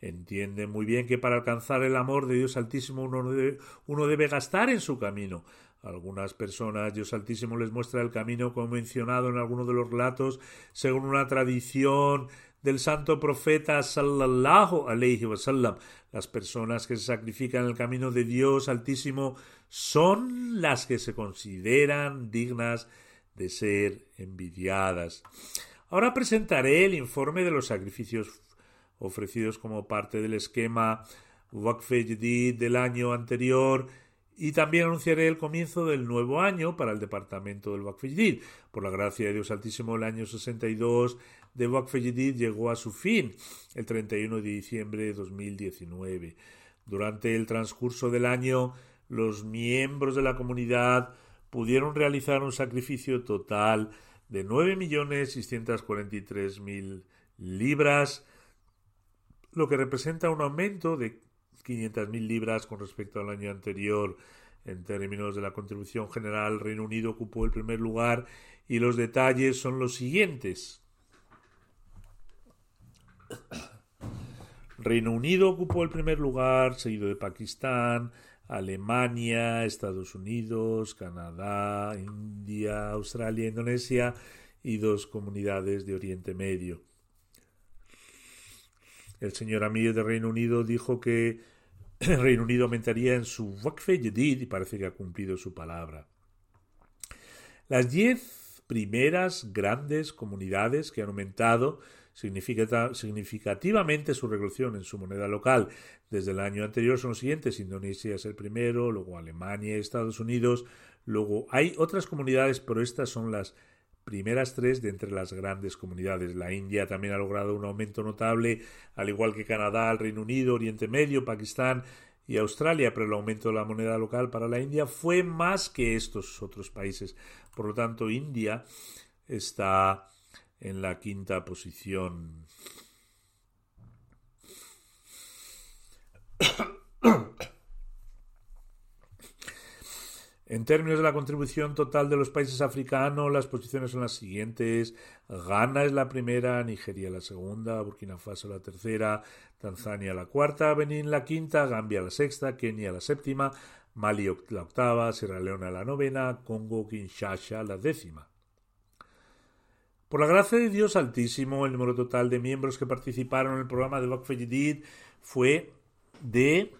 entiende muy bien que para alcanzar el amor de Dios Altísimo uno debe, uno debe gastar en su camino. Algunas personas Dios Altísimo les muestra el camino como mencionado en alguno de los relatos según una tradición del santo profeta sallallahu alayhi wasallam. Las personas que se sacrifican en el camino de Dios Altísimo son las que se consideran dignas de ser envidiadas. Ahora presentaré el informe de los sacrificios ofrecidos como parte del esquema Waqf del año anterior y también anunciaré el comienzo del nuevo año para el departamento del Waqf Por la gracia de Dios Altísimo, el año 62 de Waqf llegó a su fin el 31 de diciembre de 2019. Durante el transcurso del año, los miembros de la comunidad pudieron realizar un sacrificio total de 9.643.000 libras, lo que representa un aumento de 500.000 libras con respecto al año anterior. En términos de la contribución general, Reino Unido ocupó el primer lugar y los detalles son los siguientes. Reino Unido ocupó el primer lugar, seguido de Pakistán, Alemania, Estados Unidos, Canadá, India, Australia, Indonesia y dos comunidades de Oriente Medio. El señor Amir de Reino Unido dijo que el Reino Unido aumentaría en su Waqf y parece que ha cumplido su palabra. Las diez primeras grandes comunidades que han aumentado significativamente su regulación en su moneda local desde el año anterior son los siguientes. Indonesia es el primero, luego Alemania, Estados Unidos, luego hay otras comunidades, pero estas son las primeras tres de entre las grandes comunidades. La India también ha logrado un aumento notable, al igual que Canadá, el Reino Unido, Oriente Medio, Pakistán y Australia, pero el aumento de la moneda local para la India fue más que estos otros países. Por lo tanto, India está en la quinta posición. En términos de la contribución total de los países africanos, las posiciones son las siguientes. Ghana es la primera, Nigeria la segunda, Burkina Faso la tercera, Tanzania la cuarta, Benín la quinta, Gambia la sexta, Kenia la séptima, Mali la octava, Sierra Leona la novena, Congo, Kinshasa la décima. Por la gracia de Dios Altísimo, el número total de miembros que participaron en el programa de Waqf fue de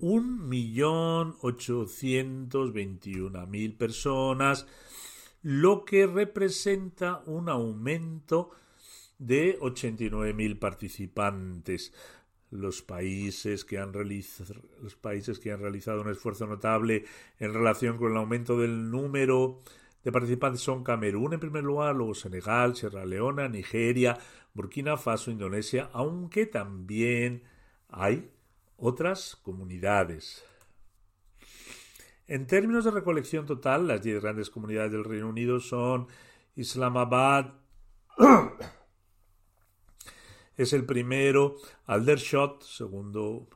1.821.000 personas, lo que representa un aumento de 89.000 participantes. Los países, que han los países que han realizado un esfuerzo notable en relación con el aumento del número de participantes son Camerún en primer lugar, luego Senegal, Sierra Leona, Nigeria, Burkina Faso, Indonesia, aunque también hay otras comunidades. En términos de recolección total, las diez grandes comunidades del Reino Unido son Islamabad, es el primero, Aldershot, segundo,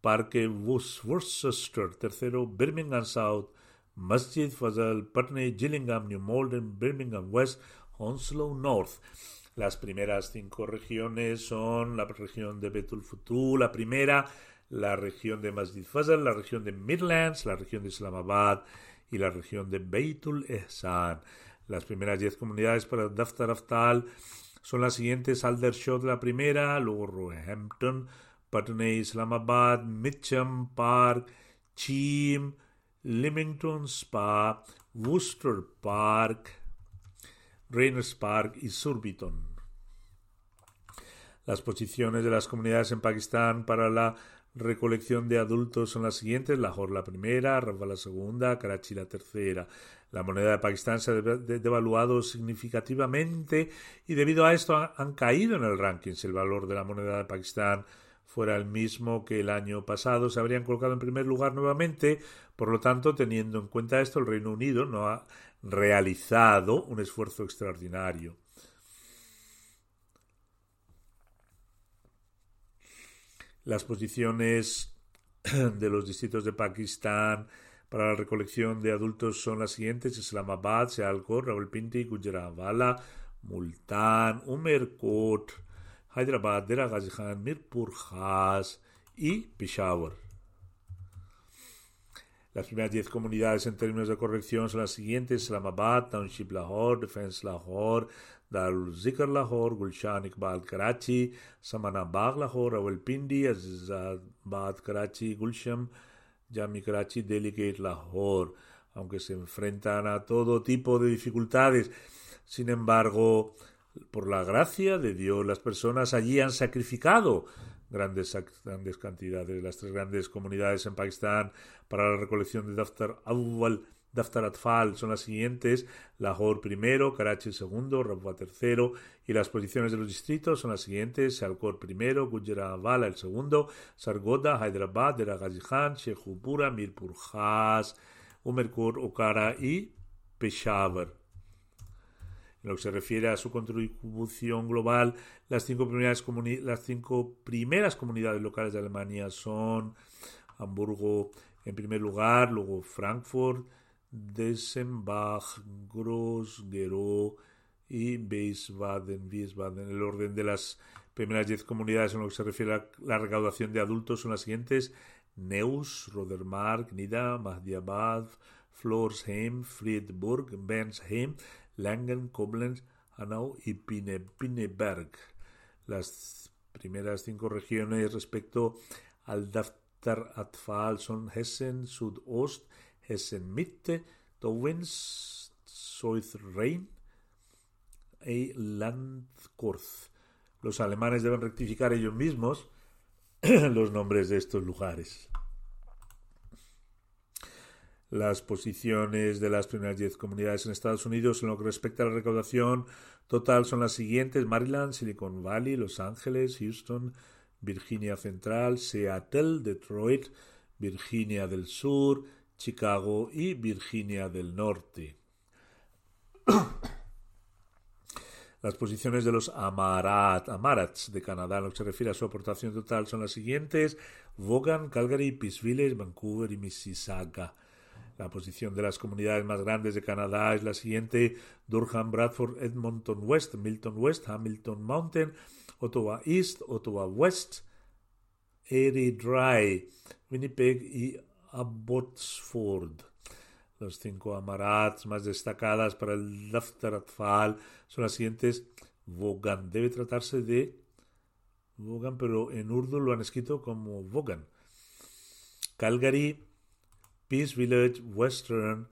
Parque Worcester, tercero, Birmingham South, Masjid Fazal, Putney, Gillingham, New Malden, Birmingham West, Hounslow North. Las primeras cinco regiones son la región de Betul Futu, la primera, la región de Masjid Fazal, la región de Midlands, la región de Islamabad y la región de Beitul Ehsan. Las primeras diez comunidades para Daftar Aftal son las siguientes: Aldershot la primera, luego Roehampton, Putney, Islamabad, Mitcham Park, Cheam, Leamington Spa, Worcester Park, Rainers Park y Surbiton. Las posiciones de las comunidades en Pakistán para la recolección de adultos son las siguientes: Lahore la primera, Rafa la segunda, Karachi la tercera. La moneda de Pakistán se ha devaluado significativamente y debido a esto han caído en el ranking. El valor de la moneda de Pakistán fuera el mismo que el año pasado, se habrían colocado en primer lugar nuevamente. Por lo tanto, teniendo en cuenta esto, el Reino Unido no ha realizado un esfuerzo extraordinario. Las posiciones de los distritos de Pakistán para la recolección de adultos son las siguientes: Islamabad, Sialkot, Rawalpindi, Gujarat, Multan, Umerkot, Hyderabad, Dera Khan, Mirpur Khas y Peshawar. Las primeras 10 comunidades en términos de corrección son las siguientes: Islamabad, Township Lahore, Defense Lahore, Darul Zikr Lahore, Gulshan Iqbal Karachi, Samanabad Lahore, Rawalpindi, Azizabad Karachi, Gulsham, Jami Karachi, Delegate Lahore. Aunque se enfrentan a todo tipo de dificultades, sin embargo, por la gracia de Dios, las personas allí han sacrificado grandes, grandes cantidades. Las tres grandes comunidades en Pakistán para la recolección de Daftar Awwal, Daftar Atfal son las siguientes: Lahore primero, Karachi segundo, Rabwa tercero, y las posiciones de los distritos son las siguientes: Sialkot primero, Gujarat el segundo, Sargoda, Hyderabad, Deragazi Khan, Shekhupura, Mirpur Khas, Umerkur, Okara y Peshawar. En lo que se refiere a su contribución global, las cinco primeras, las cinco primeras comunidades locales de Alemania son Hamburgo en primer lugar, luego Frankfurt, Dessenbach, Gross, Gero y Wiesbaden, Wiesbaden. El orden de las primeras diez comunidades en lo que se refiere a la recaudación de adultos son las siguientes: Neus, Rodermark, Nida, Mahdiabad, Florsheim, Friedburg, Bensheim, Langen, Koblenz, Hanau y Pinneberg. Las primeras cinco regiones respecto al Daftar Atfal son Hessen Südost, Hessen Mitte, Dowens, Rhein y Landkurz. Los alemanes deben rectificar ellos mismos los nombres de estos lugares. Las posiciones de las primeras 10 comunidades en Estados Unidos en lo que respecta a la recaudación total son las siguientes: Maryland, Silicon Valley, Los Ángeles, Houston, Virginia Central, Seattle, Detroit, Virginia del Sur, Chicago y Virginia del Norte. Las posiciones de los Amarat, Amarats de Canadá en lo que se refiere a su aportación total son las siguientes: Vaughan, Calgary, Peace Village, Vancouver y Mississauga. La posición de las comunidades más grandes de Canadá es la siguiente: Durham, Bradford, Edmonton West, Milton West, Hamilton Mountain, Ottawa East, Ottawa West, Erie Dry, Winnipeg y Abbotsford. Los cinco amarats más destacadas para el Daftar Atfal son las siguientes. Vogan. Debe tratarse de Vogan, pero en urdu lo han escrito como Vogan. Calgary, Peace Village, Western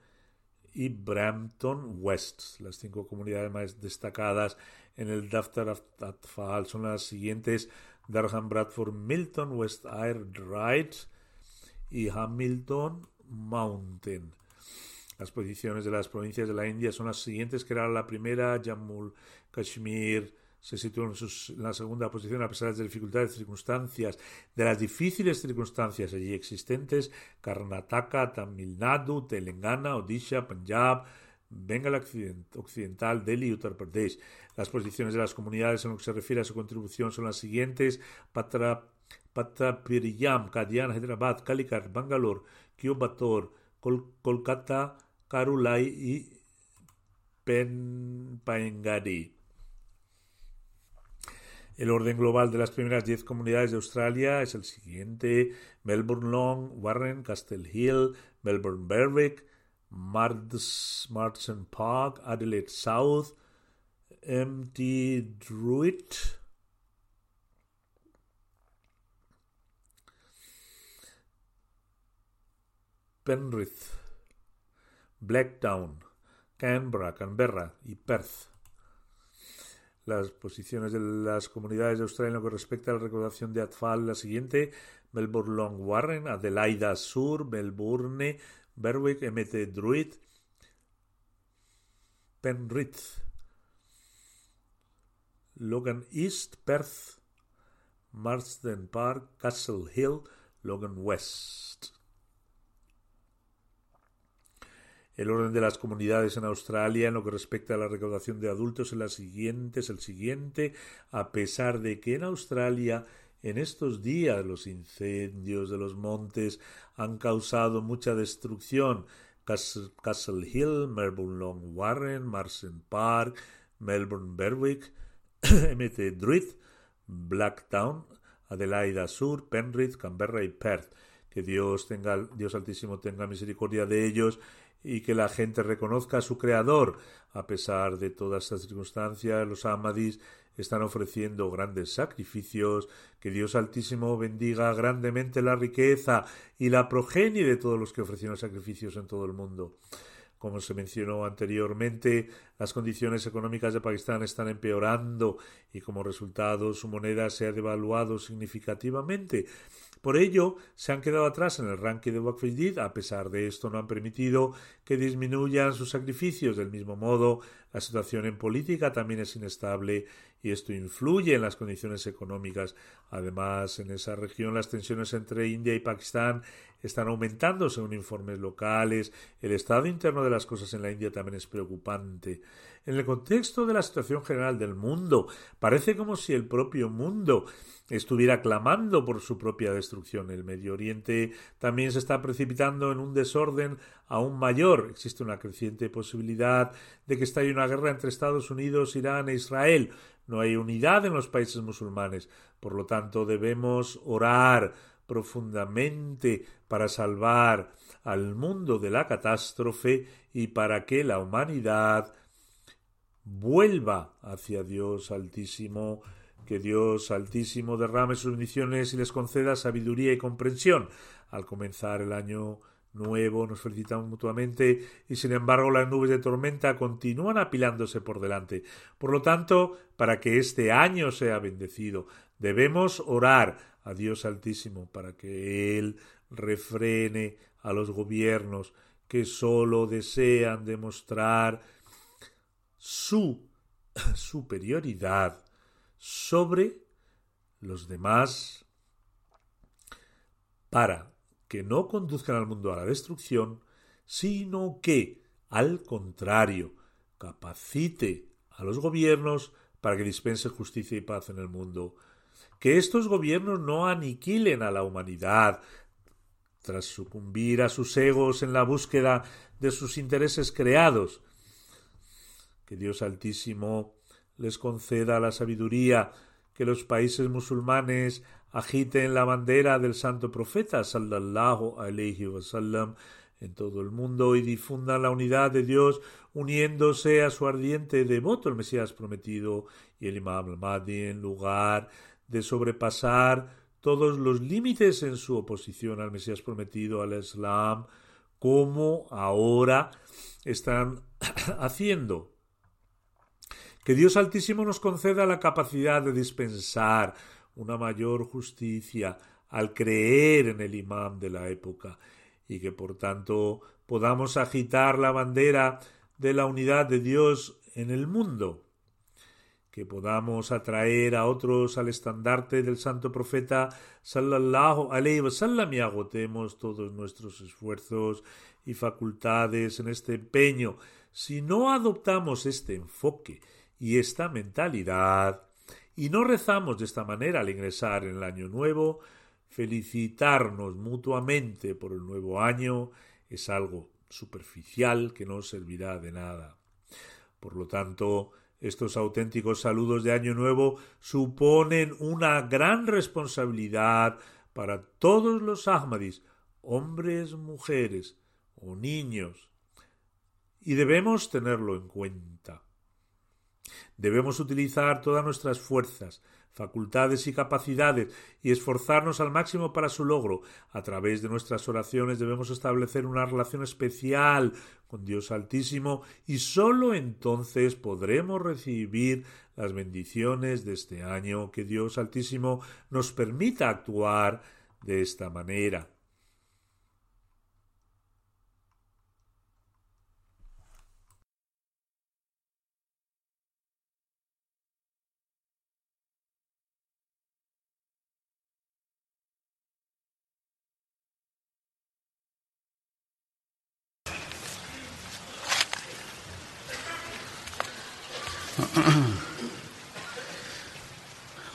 y Brampton West. Las cinco comunidades más destacadas en el Daftar Atfal son las siguientes: Durham, Bradford, Milton, West Ayr, Wright y Hamilton Mountain. Las posiciones de las provincias de la India son las siguientes, que era la primera, Jammu Kashmir, se sitúa en, la segunda posición a pesar de las dificultades circunstancias, de las difíciles circunstancias allí existentes, Karnataka, Tamil Nadu, Telangana, Odisha, Punjab, Bengal Occidental, Delhi y Uttar Pradesh. Las posiciones de las comunidades en lo que se refiere a su contribución son las siguientes, Patra, Patrapiriyam, Kadian, Hyderabad, Calicut, Bangalore, Kyobator, Kolkata, Karulai y Penpangadi. El orden global de las primeras 10 comunidades de Australia es el siguiente: Melbourne Long, Warren, Castle Hill, Melbourne Berwick, Marsden Park, Adelaide South, MT Druid, Penrith, Blacktown, Canberra, Canberra y Perth las posiciones de las comunidades de Australia en lo que respecta a la recaudación de Atfal, la siguiente, Melbourne Long Warren, Adelaida Sur, Melbourne, Berwick, MT Druid, Penrith, Logan East, Perth, Marsden Park, Castle Hill, Logan West. El orden de las comunidades en Australia en lo que respecta a la recaudación de adultos es, la siguiente, es el siguiente, a pesar de que en Australia en estos días los incendios de los montes han causado mucha destrucción. Castle Hill, Melbourne Long Warren, Marsden Park, Melbourne Berwick, MT Druid, Blacktown, Adelaida Sur, Penrith, Canberra y Perth. Que Dios tenga, Dios Altísimo tenga misericordia de ellos y que la gente reconozca a su creador. A pesar de todas estas circunstancias, los Ahmadis están ofreciendo grandes sacrificios, que Dios Altísimo bendiga grandemente la riqueza y la progenie de todos los que ofrecieron sacrificios en todo el mundo. Como se mencionó anteriormente, las condiciones económicas de Pakistán están empeorando y como resultado su moneda se ha devaluado significativamente. Por ello, se han quedado atrás en el ranking de Waqf A pesar de esto, no han permitido que disminuyan sus sacrificios. Del mismo modo, la situación en política también es inestable y esto influye en las condiciones económicas. Además, en esa región las tensiones entre India y Pakistán están aumentando según informes locales. El estado interno de las cosas en la India también es preocupante. En el contexto de la situación general del mundo, parece como si el propio mundo estuviera clamando por su propia destrucción. El Medio Oriente también se está precipitando en un desorden aún mayor. Existe una creciente posibilidad de que estalle una guerra entre Estados Unidos, Irán e Israel. No hay unidad en los países musulmanes. Por lo tanto, debemos orar profundamente para salvar al mundo de la catástrofe y para que la humanidad vuelva hacia Dios Altísimo que Dios Altísimo derrame sus bendiciones y les conceda sabiduría y comprensión. Al comenzar el año nuevo nos felicitamos mutuamente y sin embargo las nubes de tormenta continúan apilándose por delante. Por lo tanto, para que este año sea bendecido, debemos orar a Dios Altísimo para que Él refrene a los gobiernos que sólo desean demostrar su superioridad sobre los demás para que no conduzcan al mundo a la destrucción, sino que, al contrario, capacite a los gobiernos para que dispense justicia y paz en el mundo, que estos gobiernos no aniquilen a la humanidad tras sucumbir a sus egos en la búsqueda de sus intereses creados, que Dios Altísimo les conceda la sabiduría, que los países musulmanes agiten la bandera del santo profeta sallallahu wasallam en todo el mundo y difundan la unidad de Dios uniéndose a su ardiente devoto el Mesías prometido y el Imam al-Mahdi en lugar de sobrepasar todos los límites en su oposición al Mesías prometido, al Islam, como ahora están haciendo. Que Dios Altísimo nos conceda la capacidad de dispensar una mayor justicia al creer en el imán de la época y que por tanto podamos agitar la bandera de la unidad de Dios en el mundo, que podamos atraer a otros al estandarte del santo profeta sallallahu alaihi wasallam y agotemos todos nuestros esfuerzos y facultades en este empeño. Si no adoptamos este enfoque y esta mentalidad y no rezamos de esta manera al ingresar en el año nuevo, felicitarnos mutuamente por el nuevo año es algo superficial que no servirá de nada. Por lo tanto, estos auténticos saludos de Año Nuevo suponen una gran responsabilidad para todos los Ahmadis, hombres, mujeres o niños, y debemos tenerlo en cuenta. Debemos utilizar todas nuestras fuerzas, facultades y capacidades y esforzarnos al máximo para su logro. A través de nuestras oraciones debemos establecer una relación especial con Dios Altísimo y sólo entonces podremos recibir las bendiciones de este año que Dios Altísimo nos permita actuar de esta manera.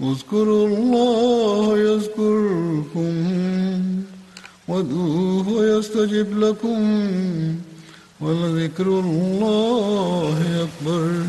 اذكروا الله يذكركم وادعوه يستجب لكم ولذكر الله أكبر